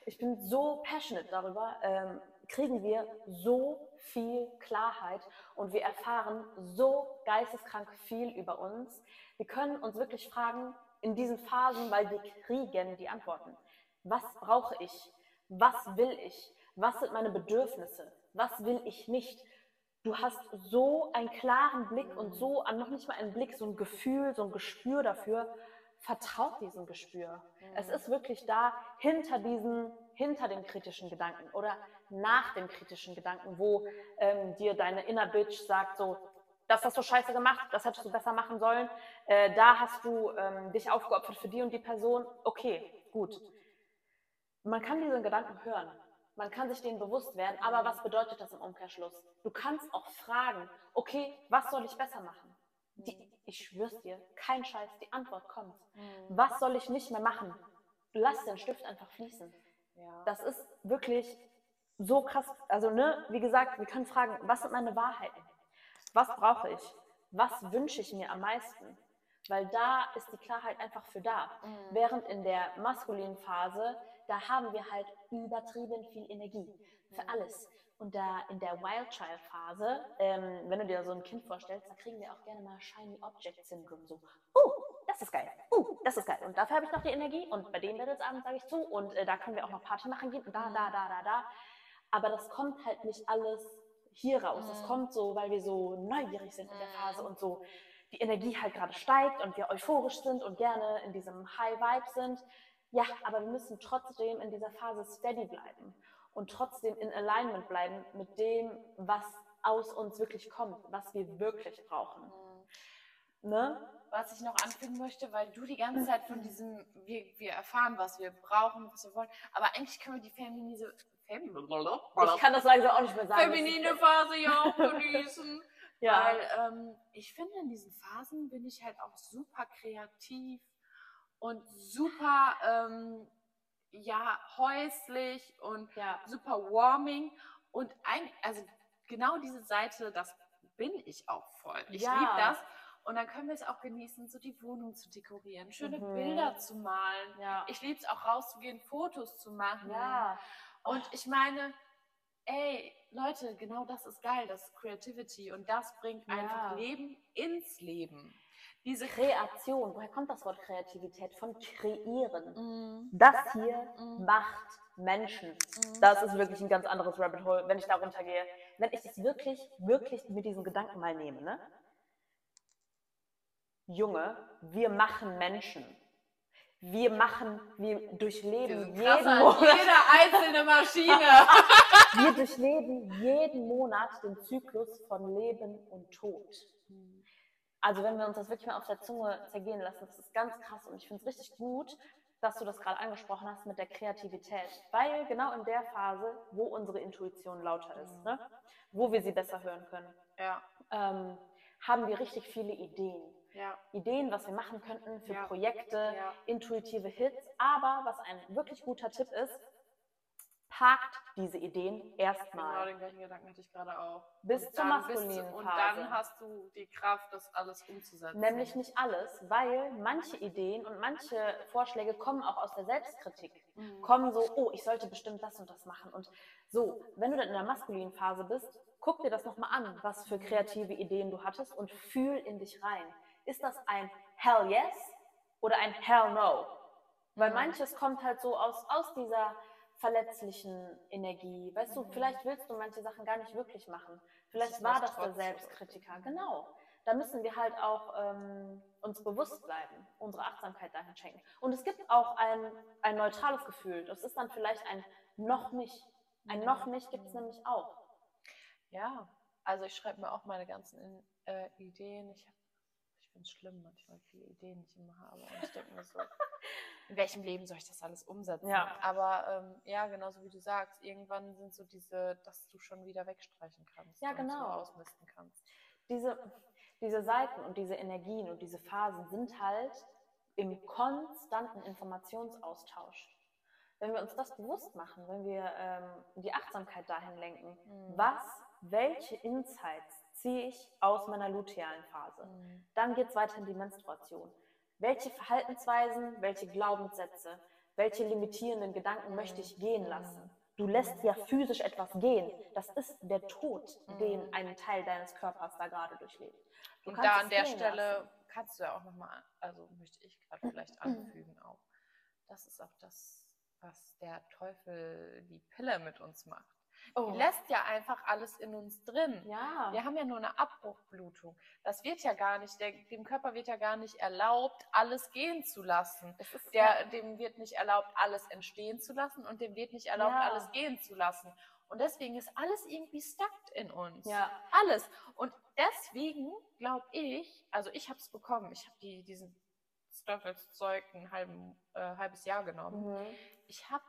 ich bin so passionate darüber, ähm, kriegen wir so viel Klarheit und wir erfahren so geisteskrank viel über uns. Wir können uns wirklich fragen in diesen Phasen, weil wir kriegen die Antworten. Was brauche ich? Was will ich? Was sind meine Bedürfnisse? Was will ich nicht? Du hast so einen klaren Blick und so noch nicht mal einen Blick, so ein Gefühl, so ein Gespür dafür. Vertraut diesem Gespür. Es ist wirklich da hinter diesen, hinter dem kritischen Gedanken oder nach dem kritischen Gedanken, wo ähm, dir deine Inner Bitch sagt so, das hast du scheiße gemacht, das hättest du besser machen sollen, äh, da hast du ähm, dich aufgeopfert für die und die Person. Okay, gut. Man kann diesen Gedanken hören. Man kann sich denen bewusst werden, aber was bedeutet das im Umkehrschluss? Du kannst auch fragen, okay, was soll ich besser machen? Die, ich schwör's dir, kein Scheiß, die Antwort kommt. Was soll ich nicht mehr machen? Lass den Stift einfach fließen. Das ist wirklich so krass. Also, ne, wie gesagt, wir können fragen, was sind meine Wahrheiten? Was brauche ich? Was wünsche ich mir am meisten? Weil da ist die Klarheit einfach für da. Mhm. Während in der maskulinen Phase, da haben wir halt übertrieben viel Energie für Mhm. alles. Und da in der Wild Child Phase, ähm, wenn du dir so ein Kind vorstellst, da kriegen wir auch gerne mal Shiny Object Syndrome. So, uh, das ist geil. Uh, das ist geil. Und dafür habe ich noch die Energie. Und bei den Mädels abends sage ich zu. Und äh, da können wir auch noch Party machen gehen. Und da, da, da, da, da. Aber das kommt halt nicht alles hier raus. Das Mhm. kommt so, weil wir so neugierig sind in der Mhm. Phase und so die Energie halt gerade steigt und wir euphorisch sind und gerne in diesem High Vibe sind. Ja, aber wir müssen trotzdem in dieser Phase steady bleiben und trotzdem in Alignment bleiben mit dem, was aus uns wirklich kommt, was wir wirklich brauchen. Mhm. Ne? was ich noch anfügen möchte, weil du die ganze Zeit von diesem, wir, wir erfahren, was wir brauchen, was wir wollen, aber eigentlich können wir die feminine, Fem Ich kann das langsam auch nicht mehr sagen. feminine Phase ja auch <laughs> genießen. ja. Weil ähm, ich finde, in diesen Phasen bin ich halt auch super kreativ und super, ähm, ja, häuslich und ja. super warming. Und ein, also genau diese Seite, das bin ich auch voll. Ich Ja. liebe das. Und dann können wir es auch genießen, so die Wohnung zu dekorieren, schöne Mhm. Bilder zu malen. Ja. Ich liebe es auch rauszugehen, Fotos zu machen. ja. Und ich meine, ey, Leute, genau das ist geil, das ist Creativity und das bringt einfach Leben ins Leben. Diese Kreation, woher kommt das Wort Kreativität? Von kreieren. Mm, Das hier Mm. macht Menschen. mm. Das ist wirklich ein ganz anderes Rabbit Hole, wenn ich da runtergehe. Wenn ich das wirklich, wirklich mit diesem Gedanken mal nehme, ne? Junge, wir machen Menschen. Wir machen, wir durchleben jeden Monat, jede einzelne Maschine. wir durchleben jeden Monat den Zyklus von Leben und Tod. Also wenn wir uns das wirklich mal auf der Zunge zergehen lassen, das ist ganz krass und ich finde es richtig gut, dass du das gerade angesprochen hast mit der Kreativität, weil genau in der Phase, wo unsere Intuition lauter ist, Mhm. ne? wo wir sie besser hören können, ja, ähm, haben wir richtig viele Ideen. ja, Ideen, was wir machen könnten für Ja. Projekte, intuitive Hits, aber was ein wirklich guter Tipp ist, parkt diese Ideen Genau erstmal. den gleichen Gedanken hatte ich gerade auch. Bis Und zur maskulinen Und Phase. dann hast du die Kraft, das alles umzusetzen. Nämlich nicht alles, weil manche Ideen und manche Vorschläge kommen auch aus der Selbstkritik. Mhm. Kommen so, oh, ich sollte bestimmt das und das machen. Und so, wenn du dann in der maskulinen Phase bist, guck dir das nochmal an, was für kreative Ideen du hattest und fühl in dich rein. Ist das ein Hell yes oder ein Hell no? Weil Mhm. manches kommt halt so aus, aus dieser verletzlichen Energie. Weißt du, Mhm. vielleicht willst du manche Sachen gar nicht wirklich machen. Vielleicht war das der. Selbstkritiker. Genau. Da müssen wir halt auch ähm, uns bewusst bleiben, unsere Achtsamkeit dahin schenken. Und es gibt auch ein, ein neutrales Gefühl. Das ist dann vielleicht ein noch nicht. Ein Mhm. noch nicht gibt es nämlich auch. Ja, also ich schreibe mir auch meine ganzen äh, Ideen. Ich, ich finde es schlimm manchmal, viele Ideen ich immer habe. Und ich denke mir so, <laughs> in welchem Leben soll ich das alles umsetzen? Ja. Aber ähm, ja, genauso wie du sagst, irgendwann sind so diese, dass du schon wieder wegstreichen kannst. Ja, genau. ausmisten kannst. Diese, diese Seiten und diese Energien und diese Phasen sind halt im konstanten Informationsaustausch. Wenn wir uns das bewusst machen, wenn wir ähm, die Achtsamkeit dahin lenken, Mhm. was, welche Insights ziehe ich aus meiner lutealen Phase? Mhm. Dann geht es weiter in die Menstruation. Welche Verhaltensweisen, welche Glaubenssätze, welche limitierenden Gedanken möchte ich gehen lassen? Du lässt ja physisch etwas gehen. Das ist der Tod, den Mhm. ein Teil deines Körpers da gerade durchlebt. Du Und da an der Stelle lassen. kannst du ja auch nochmal, also möchte ich gerade vielleicht <clears throat> anfügen auch, das ist auch das, was der Teufel die Pille mit uns macht. Oh. Die lässt ja einfach alles in uns drin. Ja. Wir haben ja nur eine Abbruchblutung. Das wird ja gar nicht, der, dem Körper wird ja gar nicht erlaubt, alles gehen zu lassen. Der, dem wird nicht erlaubt, alles entstehen zu lassen und dem wird nicht erlaubt, Ja. alles gehen zu lassen. Und deswegen ist alles irgendwie stuck in uns. ja. Alles. Und deswegen glaube ich, also ich habe es bekommen, ich habe die, diesen Stoffelszeug ein halben, äh, halbes Jahr genommen. Mhm. Ich habe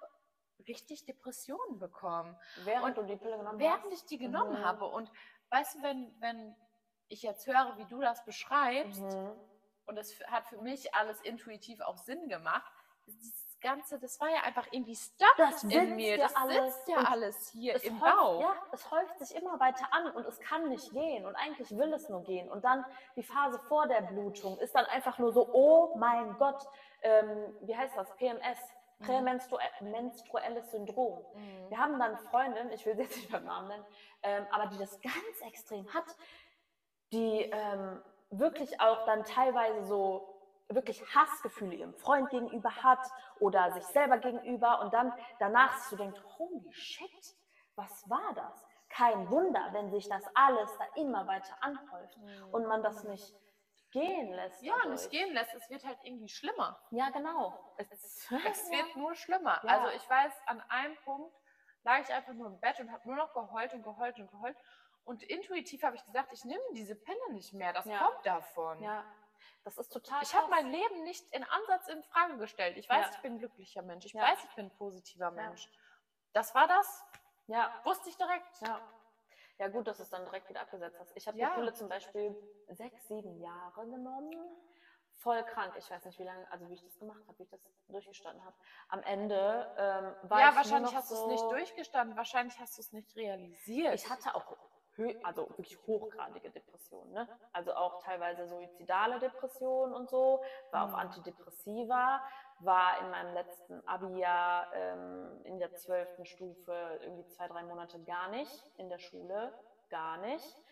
richtig Depressionen bekommen, Während Und du die Pille genommen während hast. ich die genommen Mhm. habe. Und weißt du, wenn, wenn ich jetzt höre, wie du das beschreibst, Mhm. und es hat für mich alles intuitiv auch Sinn gemacht, dieses Ganze, das war ja einfach irgendwie stuck Das in mir. ja Das alles sitzt ja alles hier im häuft, Bauch. Ja, es häuft sich immer weiter an und es kann nicht gehen. Und eigentlich will es nur gehen. Und dann die Phase vor der Blutung ist dann einfach nur so, oh mein Gott, ähm, wie heißt das? PMS, prämenstruelles Syndrom. Mhm. Wir haben dann Freundin, ich will sie jetzt nicht beim Namen nennen, ähm, aber die das ganz extrem hat, die ähm, wirklich auch dann teilweise so wirklich Hassgefühle ihrem Freund gegenüber hat oder sich selber gegenüber und dann danach sich so denkt, holy shit, was war das? Kein Wunder, wenn sich das alles da immer weiter anhäuft und man das nicht gehen lässt. ja, dadurch. nicht gehen lässt, es wird halt irgendwie schlimmer. Ja, genau. Es, Es wird nur schlimmer. Ja. Also ich weiß, an einem Punkt lag ich einfach nur im Bett und habe nur noch geheult und geheult und geheult. Und intuitiv habe ich gesagt, ich nehme diese Pille nicht mehr. Das Ja. kommt davon. ja, das ist total Ich habe mein Leben nicht in Ansatz in Frage gestellt. Ich weiß, Ja. ich bin ein glücklicher Mensch. Ich weiß, ich bin ein positiver Mensch. Das war das. Ja, Wusste ich direkt. Ja. Ja, gut, dass du es dann direkt wieder abgesetzt hast. Ich habe Ja. die Pille zum Beispiel sechs, sieben Jahre genommen. Voll krank. Ich weiß nicht, wie lange, also wie ich das gemacht habe, wie ich das durchgestanden habe. Am Ende ähm, war ja, ich nur wahrscheinlich hast du es so, nicht durchgestanden. Wahrscheinlich hast du es nicht realisiert. Ich hatte auch also wirklich hochgradige Depressionen. Ne? Also auch teilweise suizidale Depressionen und so. War auf Mhm. Antidepressiva. War in meinem letzten Abi-Jahr ähm, in der zwölften Stufe irgendwie zwei, drei Monate gar nicht in der Schule. Gar nicht.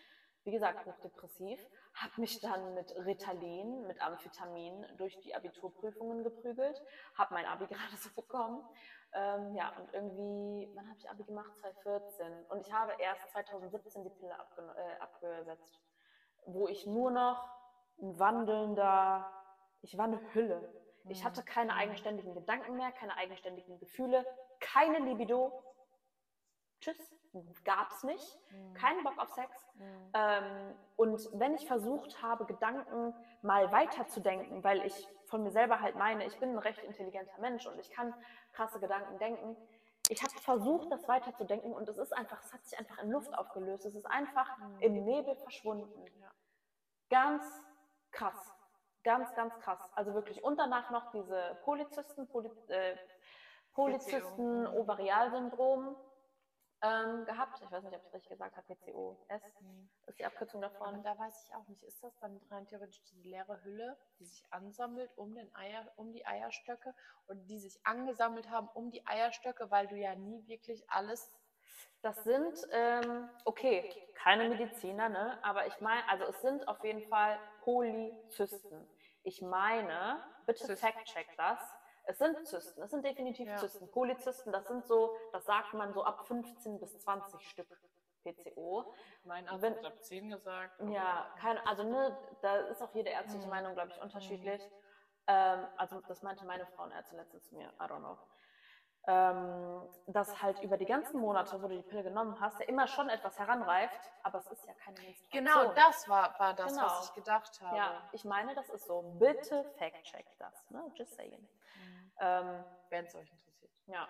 Wie gesagt, hochdepressiv. Habe mich dann mit Ritalin, mit Amphetamin durch die Abiturprüfungen geprügelt. Habe mein Abi <laughs> gerade so bekommen. Ähm, ja, und irgendwie, wann habe ich Abi gemacht? 2014. Und ich habe erst 2017 die Pille äh, abgesetzt, wo ich nur noch ein wandelnder, ich war eine Hülle. Ich Mhm. hatte keine eigenständigen Gedanken mehr, keine eigenständigen Gefühle, keine Libido. Tschüss, gab's nicht. Mhm. Keinen Bock auf Sex. Mhm. Ähm, und wenn ich versucht habe, Gedanken mal weiterzudenken, weil ich von mir selber halt meine, ich bin ein recht intelligenter Mensch und ich kann krasse Gedanken denken. Ich habe versucht, das weiterzudenken und es ist einfach, es hat sich einfach in Luft aufgelöst. Es ist einfach Mhm. im Nebel verschwunden. Ganz krass. Ganz, ganz krass. Also wirklich. Und danach noch diese Polizisten, Poli äh, Polyzysten, PCO. Ovarialsyndrom ähm, gehabt. Ich weiß nicht, ob ich es richtig gesagt habe. PCOS Mhm. ist die Abkürzung davon. Und da weiß ich auch nicht, ist das dann rein theoretisch diese leere Hülle, die sich ansammelt um, den Eier, um die Eierstöcke und die sich angesammelt haben um die Eierstöcke, weil du ja nie wirklich alles. Das sind, ähm, okay, keine Mediziner, ne? aber ich meine, also es sind auf jeden Fall Polyzysten. Ich meine, bitte fact-check das. Es sind Zysten, es sind definitiv Ja. Zysten. Polyzysten, das sind so, das sagt man so ab 15 bis 20 Stück PCO. Mein Arzt Wenn- hat ab 10 gesagt. Ja, keine, also ne, da ist auch jede ärztliche Mhm. Meinung, glaube ich, unterschiedlich. Ähm, also das meinte meine Frauenärztin letztens zu mir, I don't know. Ähm, dass halt über die ganzen Monate, wo du die Pille genommen hast, ja immer schon etwas heranreift, aber es ist ja keine Menstruation. Genau, das war, war das, Genau. was ich gedacht habe. Ja, ich meine, das ist so. Bitte fact-check das. Ne? Just saying. Mhm. Ähm, Wenn es euch interessiert. ja,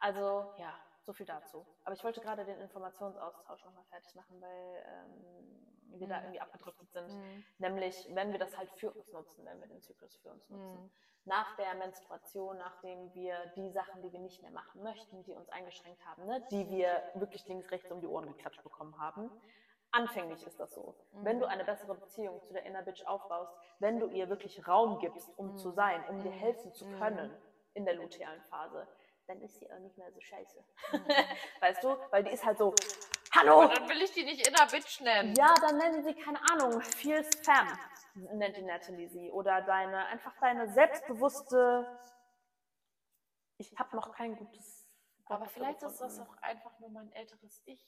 also ja, so viel dazu. Aber ich wollte gerade den Informationsaustausch nochmal fertig machen, weil ähm, wir da Mhm. irgendwie abgedriftet sind. Mhm. Nämlich, wenn wir das halt für uns nutzen, wenn wir den Zyklus für uns nutzen. Mhm. Nach der Menstruation, nachdem wir die Sachen, die wir nicht mehr machen möchten, die uns eingeschränkt haben, ne, die wir wirklich links, rechts um die Ohren geklatscht bekommen haben. Anfänglich ist das so. Wenn du eine bessere Beziehung zu der Inner Bitch aufbaust, wenn du ihr wirklich Raum gibst, um zu sein, um dir helfen zu können in der lutealen Phase, dann ist sie auch nicht mehr so scheiße. <laughs> weißt du? Weil die ist halt so, hallo! Und dann will ich die nicht Inner Bitch nennen. Ja, dann nennen sie, keine Ahnung, viel Spam, nennt die Natalie sie. Oder deine, einfach deine selbstbewusste, ich habe noch kein gutes. Wort Aber vielleicht ist das auch einfach nur mein älteres Ich.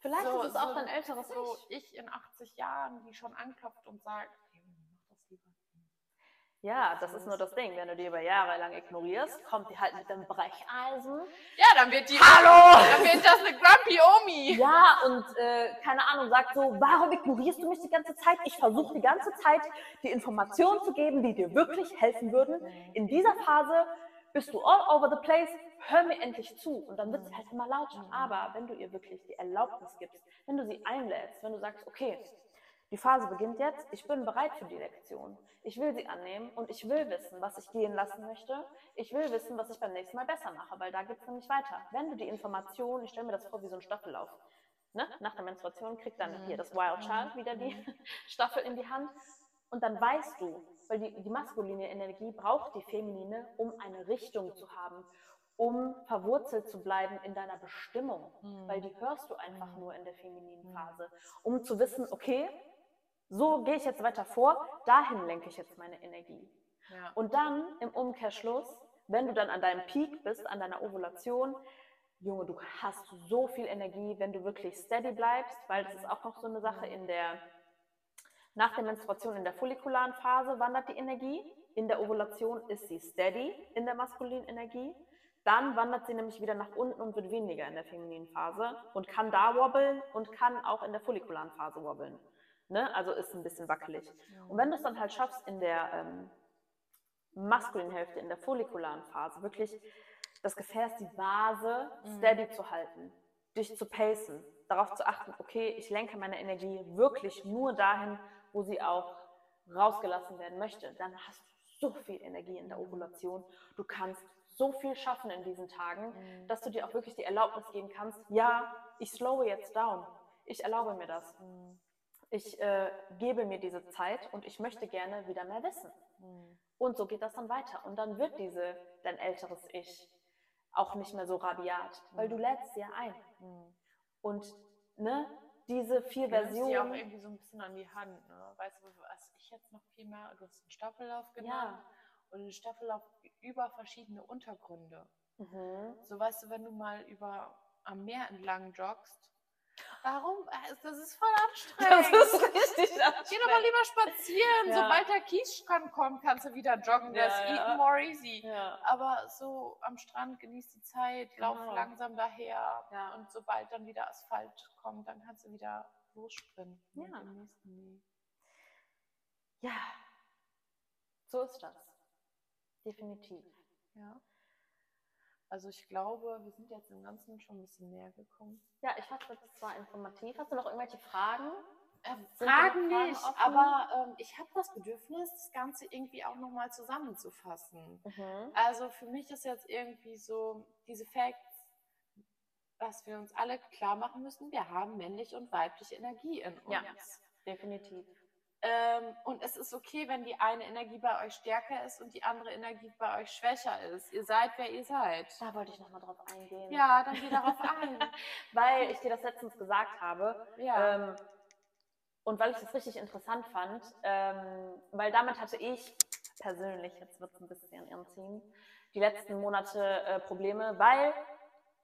Vielleicht so- ist es auch so- dein älteres So Ich. ich in 80 Jahren, die schon anklopft und sagt, hey, mach das lieber. Ja, das ist nur das Ding. Wenn du die über Jahre lang ignorierst, kommt die halt mit dem Brecheisen. Ja, dann wird die. Hallo! Dann wird das eine Grumpy Omi. Ja, und äh, keine Ahnung, sagt so, warum ignorierst du mich die ganze Zeit? Ich versuche die ganze Zeit, die Informationen zu geben, die dir wirklich helfen würden. In dieser Phase bist du all over the place. Hör mir endlich zu. Und dann wird sie halt immer lauter. Aber wenn du ihr wirklich die Erlaubnis gibst, wenn du sie einlädst, wenn du sagst, okay, die Phase beginnt jetzt, ich bin bereit für die Lektion. Ich will sie annehmen und ich will wissen, was ich gehen lassen möchte. Ich will wissen, was ich beim nächsten Mal besser mache, weil da geht es nämlich weiter. Wenn du die Information, ich stelle mir das vor wie so ein Staffellauf. Ne? Nach der Menstruation kriegt dann hier das Wild Child wieder die <laughs> Staffel in die Hand. Und dann weißt du, weil die, die maskuline Energie braucht die feminine, um eine Richtung zu haben, um verwurzelt zu bleiben in deiner Bestimmung. Weil die hörst du einfach nur in der femininen Phase, um zu wissen, okay, so gehe ich jetzt weiter vor, dahin lenke ich jetzt meine Energie. Ja. Und dann im Umkehrschluss, wenn du dann an deinem Peak bist, an deiner Ovulation, Junge, du hast so viel Energie, wenn du wirklich steady bleibst, weil das ist auch noch so eine Sache in der, nach der Menstruation in der follikularen Phase wandert die Energie, in der Ovulation ist sie steady in der maskulinen Energie, dann wandert sie nämlich wieder nach unten und wird weniger in der femininen Phase und kann da wobbeln und kann auch in der follikularen Phase wobbeln. Ne? Also ist ein bisschen wackelig. Und wenn du es dann halt schaffst, in der ähm, maskulinen Hälfte, in der follikularen Phase, wirklich das Gefäß, die Vase steady zu halten, dich zu pacen, darauf zu achten, okay, ich lenke meine Energie wirklich nur dahin, wo sie auch rausgelassen werden möchte, dann hast du so viel Energie in der Ovulation. Du kannst so viel schaffen in diesen Tagen, dass du dir auch wirklich die Erlaubnis geben kannst, ja, ich slowe jetzt down. Ich erlaube mir das. Ich äh, gebe mir diese Zeit und ich möchte gerne wieder mehr wissen. Und so geht das dann weiter. Und dann wird diese, dein älteres Ich, auch nicht mehr so rabiat, weil du lädst sie ja ein. Und ne, diese vier Du nimmst die auch Versionen. irgendwie so ein bisschen an die Hand. Ne? Weißt du, was ich jetzt noch viel mehr, du hast einen Staffellauf genommen Ja. und einen Staffellauf über verschiedene Untergründe. Mhm. So weißt du, wenn du mal über am Meer entlang joggst, warum? Äh, Das ist voll anstrengend. <laughs> Das ist richtig Geh doch mal lieber spazieren. Ja. Sobald der Kiesstrand kommt, kannst du wieder joggen. Ja, Das ist ja. even more easy. Ja. Aber so am Strand genieß die Zeit, lauf Genau. langsam daher. Ja. Und sobald dann wieder Asphalt kommt, dann kannst du wieder lossprinten. Ja. ja, so ist das. Definitiv. Ja. Also ich glaube, wir sind jetzt im Ganzen schon ein bisschen näher gekommen. Ja, ich hoffe, das war informativ. Hast du noch irgendwelche Fragen? Äh, Fragen nicht, offen? aber ähm, ich habe das Bedürfnis, das Ganze irgendwie auch nochmal zusammenzufassen. Mhm. Also für mich ist jetzt irgendwie so diese Facts, dass wir uns alle klar machen müssen, wir haben männliche und weibliche Energie in uns. Ja. Definitiv. Ähm, und es ist okay, wenn die eine Energie bei euch stärker ist und die andere Energie bei euch schwächer ist. Ihr seid, wer ihr seid. Da wollte ich nochmal drauf eingehen. Ja, dann geh darauf ein. <laughs> Weil ich dir das letztens gesagt habe. Ja. Ähm, und weil ich das richtig interessant fand, ähm, weil damit hatte ich persönlich, jetzt wird es ein bisschen intim, die letzten Monate äh, Probleme, weil,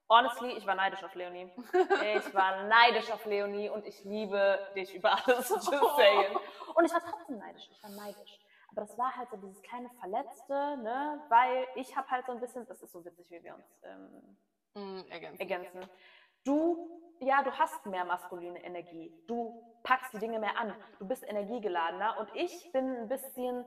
honestly, ich war neidisch auf Leonie. Ich war neidisch auf Leonie und ich liebe dich über alles, just saying. Und ich war trotzdem neidisch, ich war neidisch. Aber das war halt so dieses kleine Verletzte, ne? weil ich habe halt so ein bisschen, das ist so witzig, wie wir uns ähm, Mm, ergänzen. ergänzen. Du, ja, du hast mehr maskuline Energie. Du packst die Dinge mehr an. Du bist energiegeladener. Und ich bin ein bisschen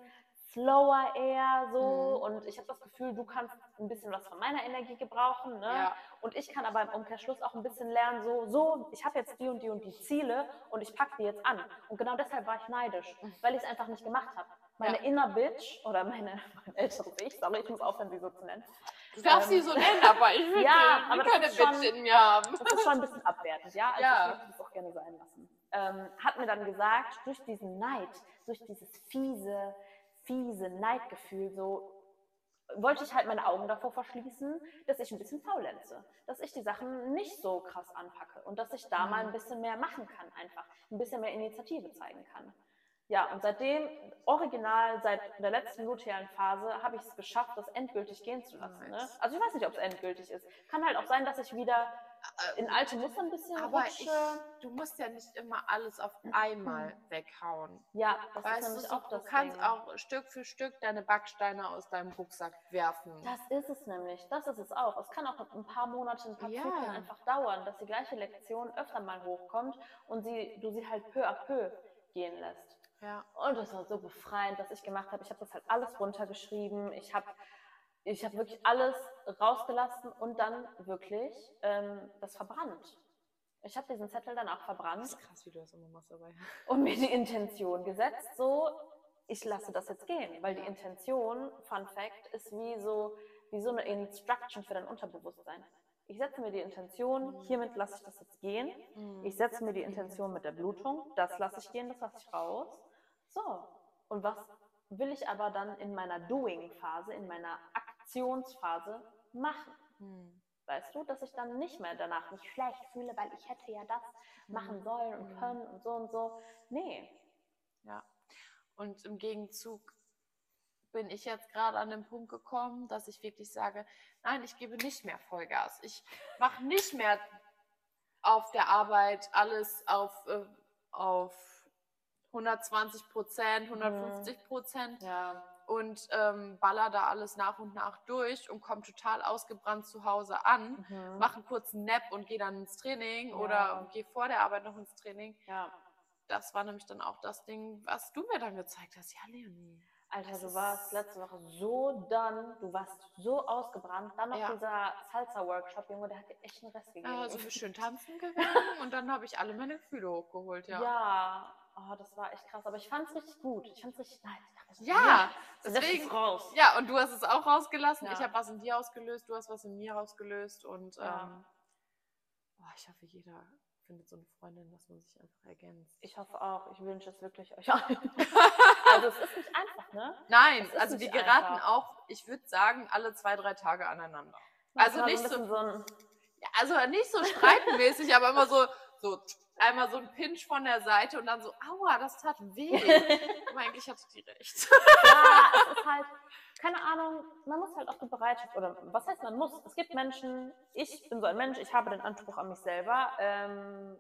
slower eher so. Mhm. Und ich habe das Gefühl, du kannst ein bisschen was von meiner Energie gebrauchen. Ne? Ja. Und ich kann aber im Umkehrschluss auch ein bisschen lernen, so, so, ich habe jetzt die und die und die Ziele und ich packe die jetzt an. Und genau deshalb war ich neidisch, <laughs> weil ich es einfach nicht gemacht habe. Meine Ja. inner Bitch oder meine, <laughs> mein älteres Ich, sorry, ich muss aufhören, sie so zu nennen. Du darfst Ähm, sie so nennen, aber ich <laughs> will Ja, aber keine schon- Bitch in mir haben. Das ist schon ein bisschen abwertend, ja? Also Ja. ich möchte das auch gerne sein lassen. Ähm, hat mir dann gesagt, durch diesen Neid, durch dieses fiese, fiese Neidgefühl, so wollte ich halt meine Augen davor verschließen, dass ich ein bisschen faulenze, dass ich die Sachen nicht so krass anpacke und dass ich da mal ein bisschen mehr machen kann einfach, ein bisschen mehr Initiative zeigen kann. Ja, und seitdem, original seit der letzten lutealen Phase, habe ich es geschafft, das endgültig gehen zu lassen. Ne? Also ich weiß nicht, ob es endgültig ist. Kann halt auch sein, dass ich wieder in alte Muster ein bisschen Aber rutsche. ich, du musst ja nicht immer alles auf einmal weghauen. ja, das ist Weißt du, nämlich so, auch das du kannst Ding. auch Stück für Stück deine Backsteine aus deinem Rucksack werfen. Das ist es nämlich, das ist es auch. Es kann auch ein paar Monate, ein paar Ja. Zyklen einfach dauern, dass die gleiche Lektion öfter mal hochkommt und sie, du sie halt peu à peu gehen lässt. ja. Und das war so befreiend, was ich gemacht habe. Ich habe das halt alles runtergeschrieben. Ich habe ich hab wirklich alles rausgelassen und dann wirklich ähm, das verbrannt. Ich habe diesen Zettel dann auch Das verbrannt ist krass, wie du das immer machst dabei. <laughs> und mir die Intention gesetzt, so, ich lasse das jetzt gehen. Weil die. Intention, Fun Fact, ist wie so, wie so eine Instruction für dein Unterbewusstsein. Ich setze mir die Intention, hiermit lasse ich das jetzt gehen. Mhm. Ich setze mir die Intention mit der Blutung, das lasse ich gehen, das lasse ich raus. So, und was will ich aber dann in meiner Doing-Phase, in meiner Aktionsphase machen? Mhm. Weißt du, dass ich dann nicht mehr danach mich schlecht fühle, weil ich hätte ja das machen sollen und Mhm. können und so und so. Nee. Ja. Und im Gegenzug bin ich jetzt gerade an den Punkt gekommen, dass ich wirklich sage, nein, ich gebe nicht mehr Vollgas. Ich mache nicht mehr auf der Arbeit alles auf, äh, auf 120 Prozent, 150 Prozent Ja. Und ähm, baller da alles nach und nach durch und komme total ausgebrannt zu Hause an, Mhm. mache einen kurzen Nap und gehe dann ins Training Ja. oder gehe vor der Arbeit noch ins Training. ja. Das war nämlich dann auch das Ding, was du mir dann gezeigt hast. Ja, Leonie. Alter, Das du warst letzte Woche so done, du warst so ausgebrannt. Dann noch Ja. dieser Salsa-Workshop, Junge, der hat dir echt einen Rest gegeben. Äh, sind wir schön tanzen gegangen <laughs> und dann habe ich alle meine Gefühle hochgeholt, ja. Ja, oh, das war echt krass. Aber ich fand es richtig gut. Ich fand es richtig nice. Dachte Ja, das lässt deswegen- es raus. Ja, und du hast es auch rausgelassen. Ja. Ich habe was in dir ausgelöst, du hast was in mir ausgelöst. Und Ja. ähm, oh, ich hoffe, jeder findet so eine Freundin, dass man sich einfach ergänzt. Ich hoffe auch. Ich wünsche es wirklich euch allen. <laughs> also es ist nicht einfach, ne? Nein, also wir geraten einfach. auch, ich würde sagen, alle zwei, drei Tage aneinander. Das Also nicht so- so ein, Ja, also nicht so streitenmäßig, aber immer so, so einmal so ein Pinch von der Seite und dann so, aua, das tat weh. <laughs> aber eigentlich hatte die recht. ja, es ist halt, keine Ahnung, man muss halt auch die Bereitschaft, oder was heißt man muss? Es gibt Menschen, ich bin so ein Mensch, ich habe den Anspruch an mich selber, ähm,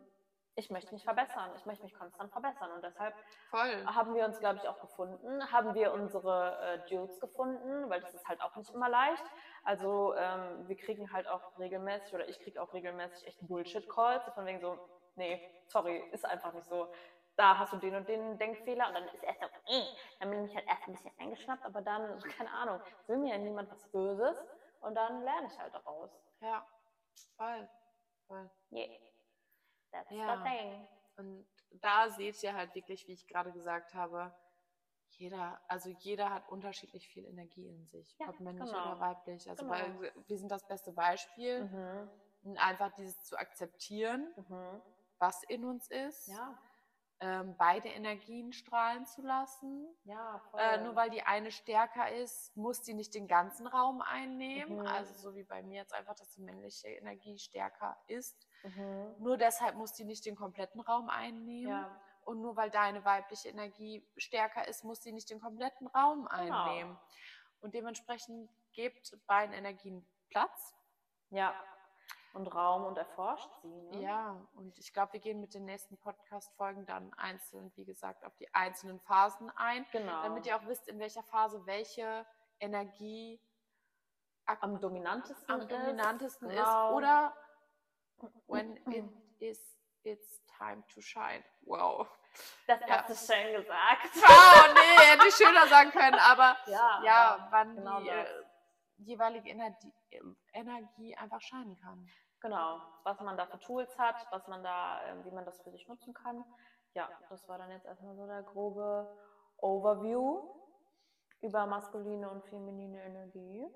ich möchte mich verbessern, ich möchte mich konstant verbessern und deshalb Voll. haben wir uns, glaube ich, auch gefunden, haben wir unsere äh, Dudes gefunden, weil das ist halt auch nicht immer leicht. Also ähm, wir kriegen halt auch regelmäßig, oder ich kriege auch regelmäßig echt Bullshit-Calls, von wegen so, nee, sorry, ist einfach nicht so. Da hast du den und den Denkfehler und dann ist erst so, äh, dann bin ich halt erst ein bisschen eingeschnappt, aber dann, <laughs> keine Ahnung, will mir ja niemand was Böses und dann lerne ich halt daraus. Ja, voll. voll. Yeah. That's Ja. the thing. Und da seht ihr halt wirklich, wie ich gerade gesagt habe, jeder, also jeder hat unterschiedlich viel Energie in sich, Ja, ob männlich genau. oder weiblich. Also Genau. bei, wir sind das beste Beispiel, Mhm. und einfach dieses zu akzeptieren, Mhm. Was in uns ist, Ja, ähm, beide Energien strahlen zu lassen. ja. Äh, nur weil die eine stärker ist, muss die nicht den ganzen Raum einnehmen. Mhm. Also so wie bei mir jetzt einfach, dass die männliche Energie stärker ist. Mhm. Nur deshalb muss die nicht den kompletten Raum einnehmen. Ja, Und nur weil deine weibliche Energie stärker ist, muss sie nicht den kompletten Raum Genau. einnehmen. Und dementsprechend gebt beiden Energien Platz. ja. Und Raum und erforscht sie. Ne? Ja, und ich glaube, wir gehen mit den nächsten Podcast-Folgen dann einzeln, wie gesagt, auf die einzelnen Phasen ein, Genau. damit ihr auch wisst, in welcher Phase welche Energie am dominantesten am ist. dominantesten Genau. ist oder <clears throat> when it is it's time to shine. Wow. Das Ja. hast du schön gesagt. <laughs> Oh nee, hätte ich schöner sagen können, aber <laughs> Ja, ja, wann genau die äh, jeweilige Energie, Energie einfach scheinen kann. Genau, was man da für Tools hat, was man da, ähm, wie man das für sich nutzen kann. Ja, das war dann jetzt erstmal so der grobe Overview über maskuline und feminine Energie.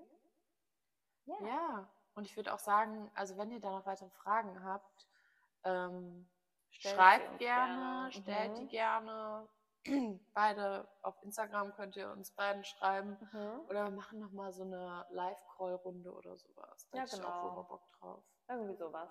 Ja. Ja, und ich würde auch sagen, also wenn ihr da noch weitere Fragen habt, ähm, schreibt gerne, gerne. stellt Mhm. die gerne. <clears throat> Beide auf Instagram könnt ihr uns beiden schreiben. Mhm. Oder wir machen nochmal so eine Live-Call-Runde oder sowas. Da Ja, hätte ich auch genau. Bock drauf. Irgendwie sowas.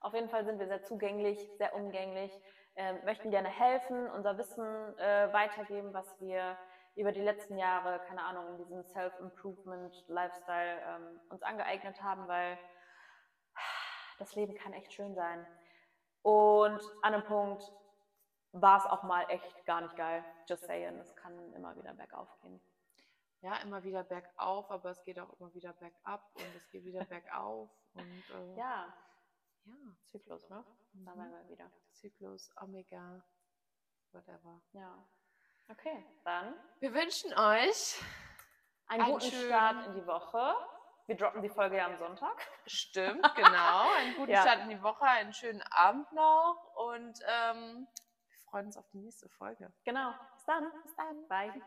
Auf jeden Fall sind wir sehr zugänglich, sehr umgänglich, ähm, möchten gerne helfen, unser Wissen äh, weitergeben, was wir über die letzten Jahre, keine Ahnung, in diesem Self-Improvement-Lifestyle ähm, uns angeeignet haben, weil das Leben kann echt schön sein. Und an einem Punkt war es auch mal echt gar nicht geil. Just saying, es kann immer wieder bergauf gehen. Ja, immer wieder bergauf, aber es geht auch immer wieder bergab und es geht wieder <laughs> bergauf. Und äh, Ja, ja, Zyklus, ne? Da Mhm. waren wir wieder. Zyklus, Omega, whatever. Ja. Okay, dann Wir wünschen euch einen Einen guten schönen- Start in die Woche. Wir droppen die Folge ja am Sonntag. Stimmt, genau. Einen guten <laughs> Ja. Start in die Woche, einen schönen Abend noch und ähm, freuen uns auf die nächste Folge. Genau. Bis dann. Bis dann. Bye.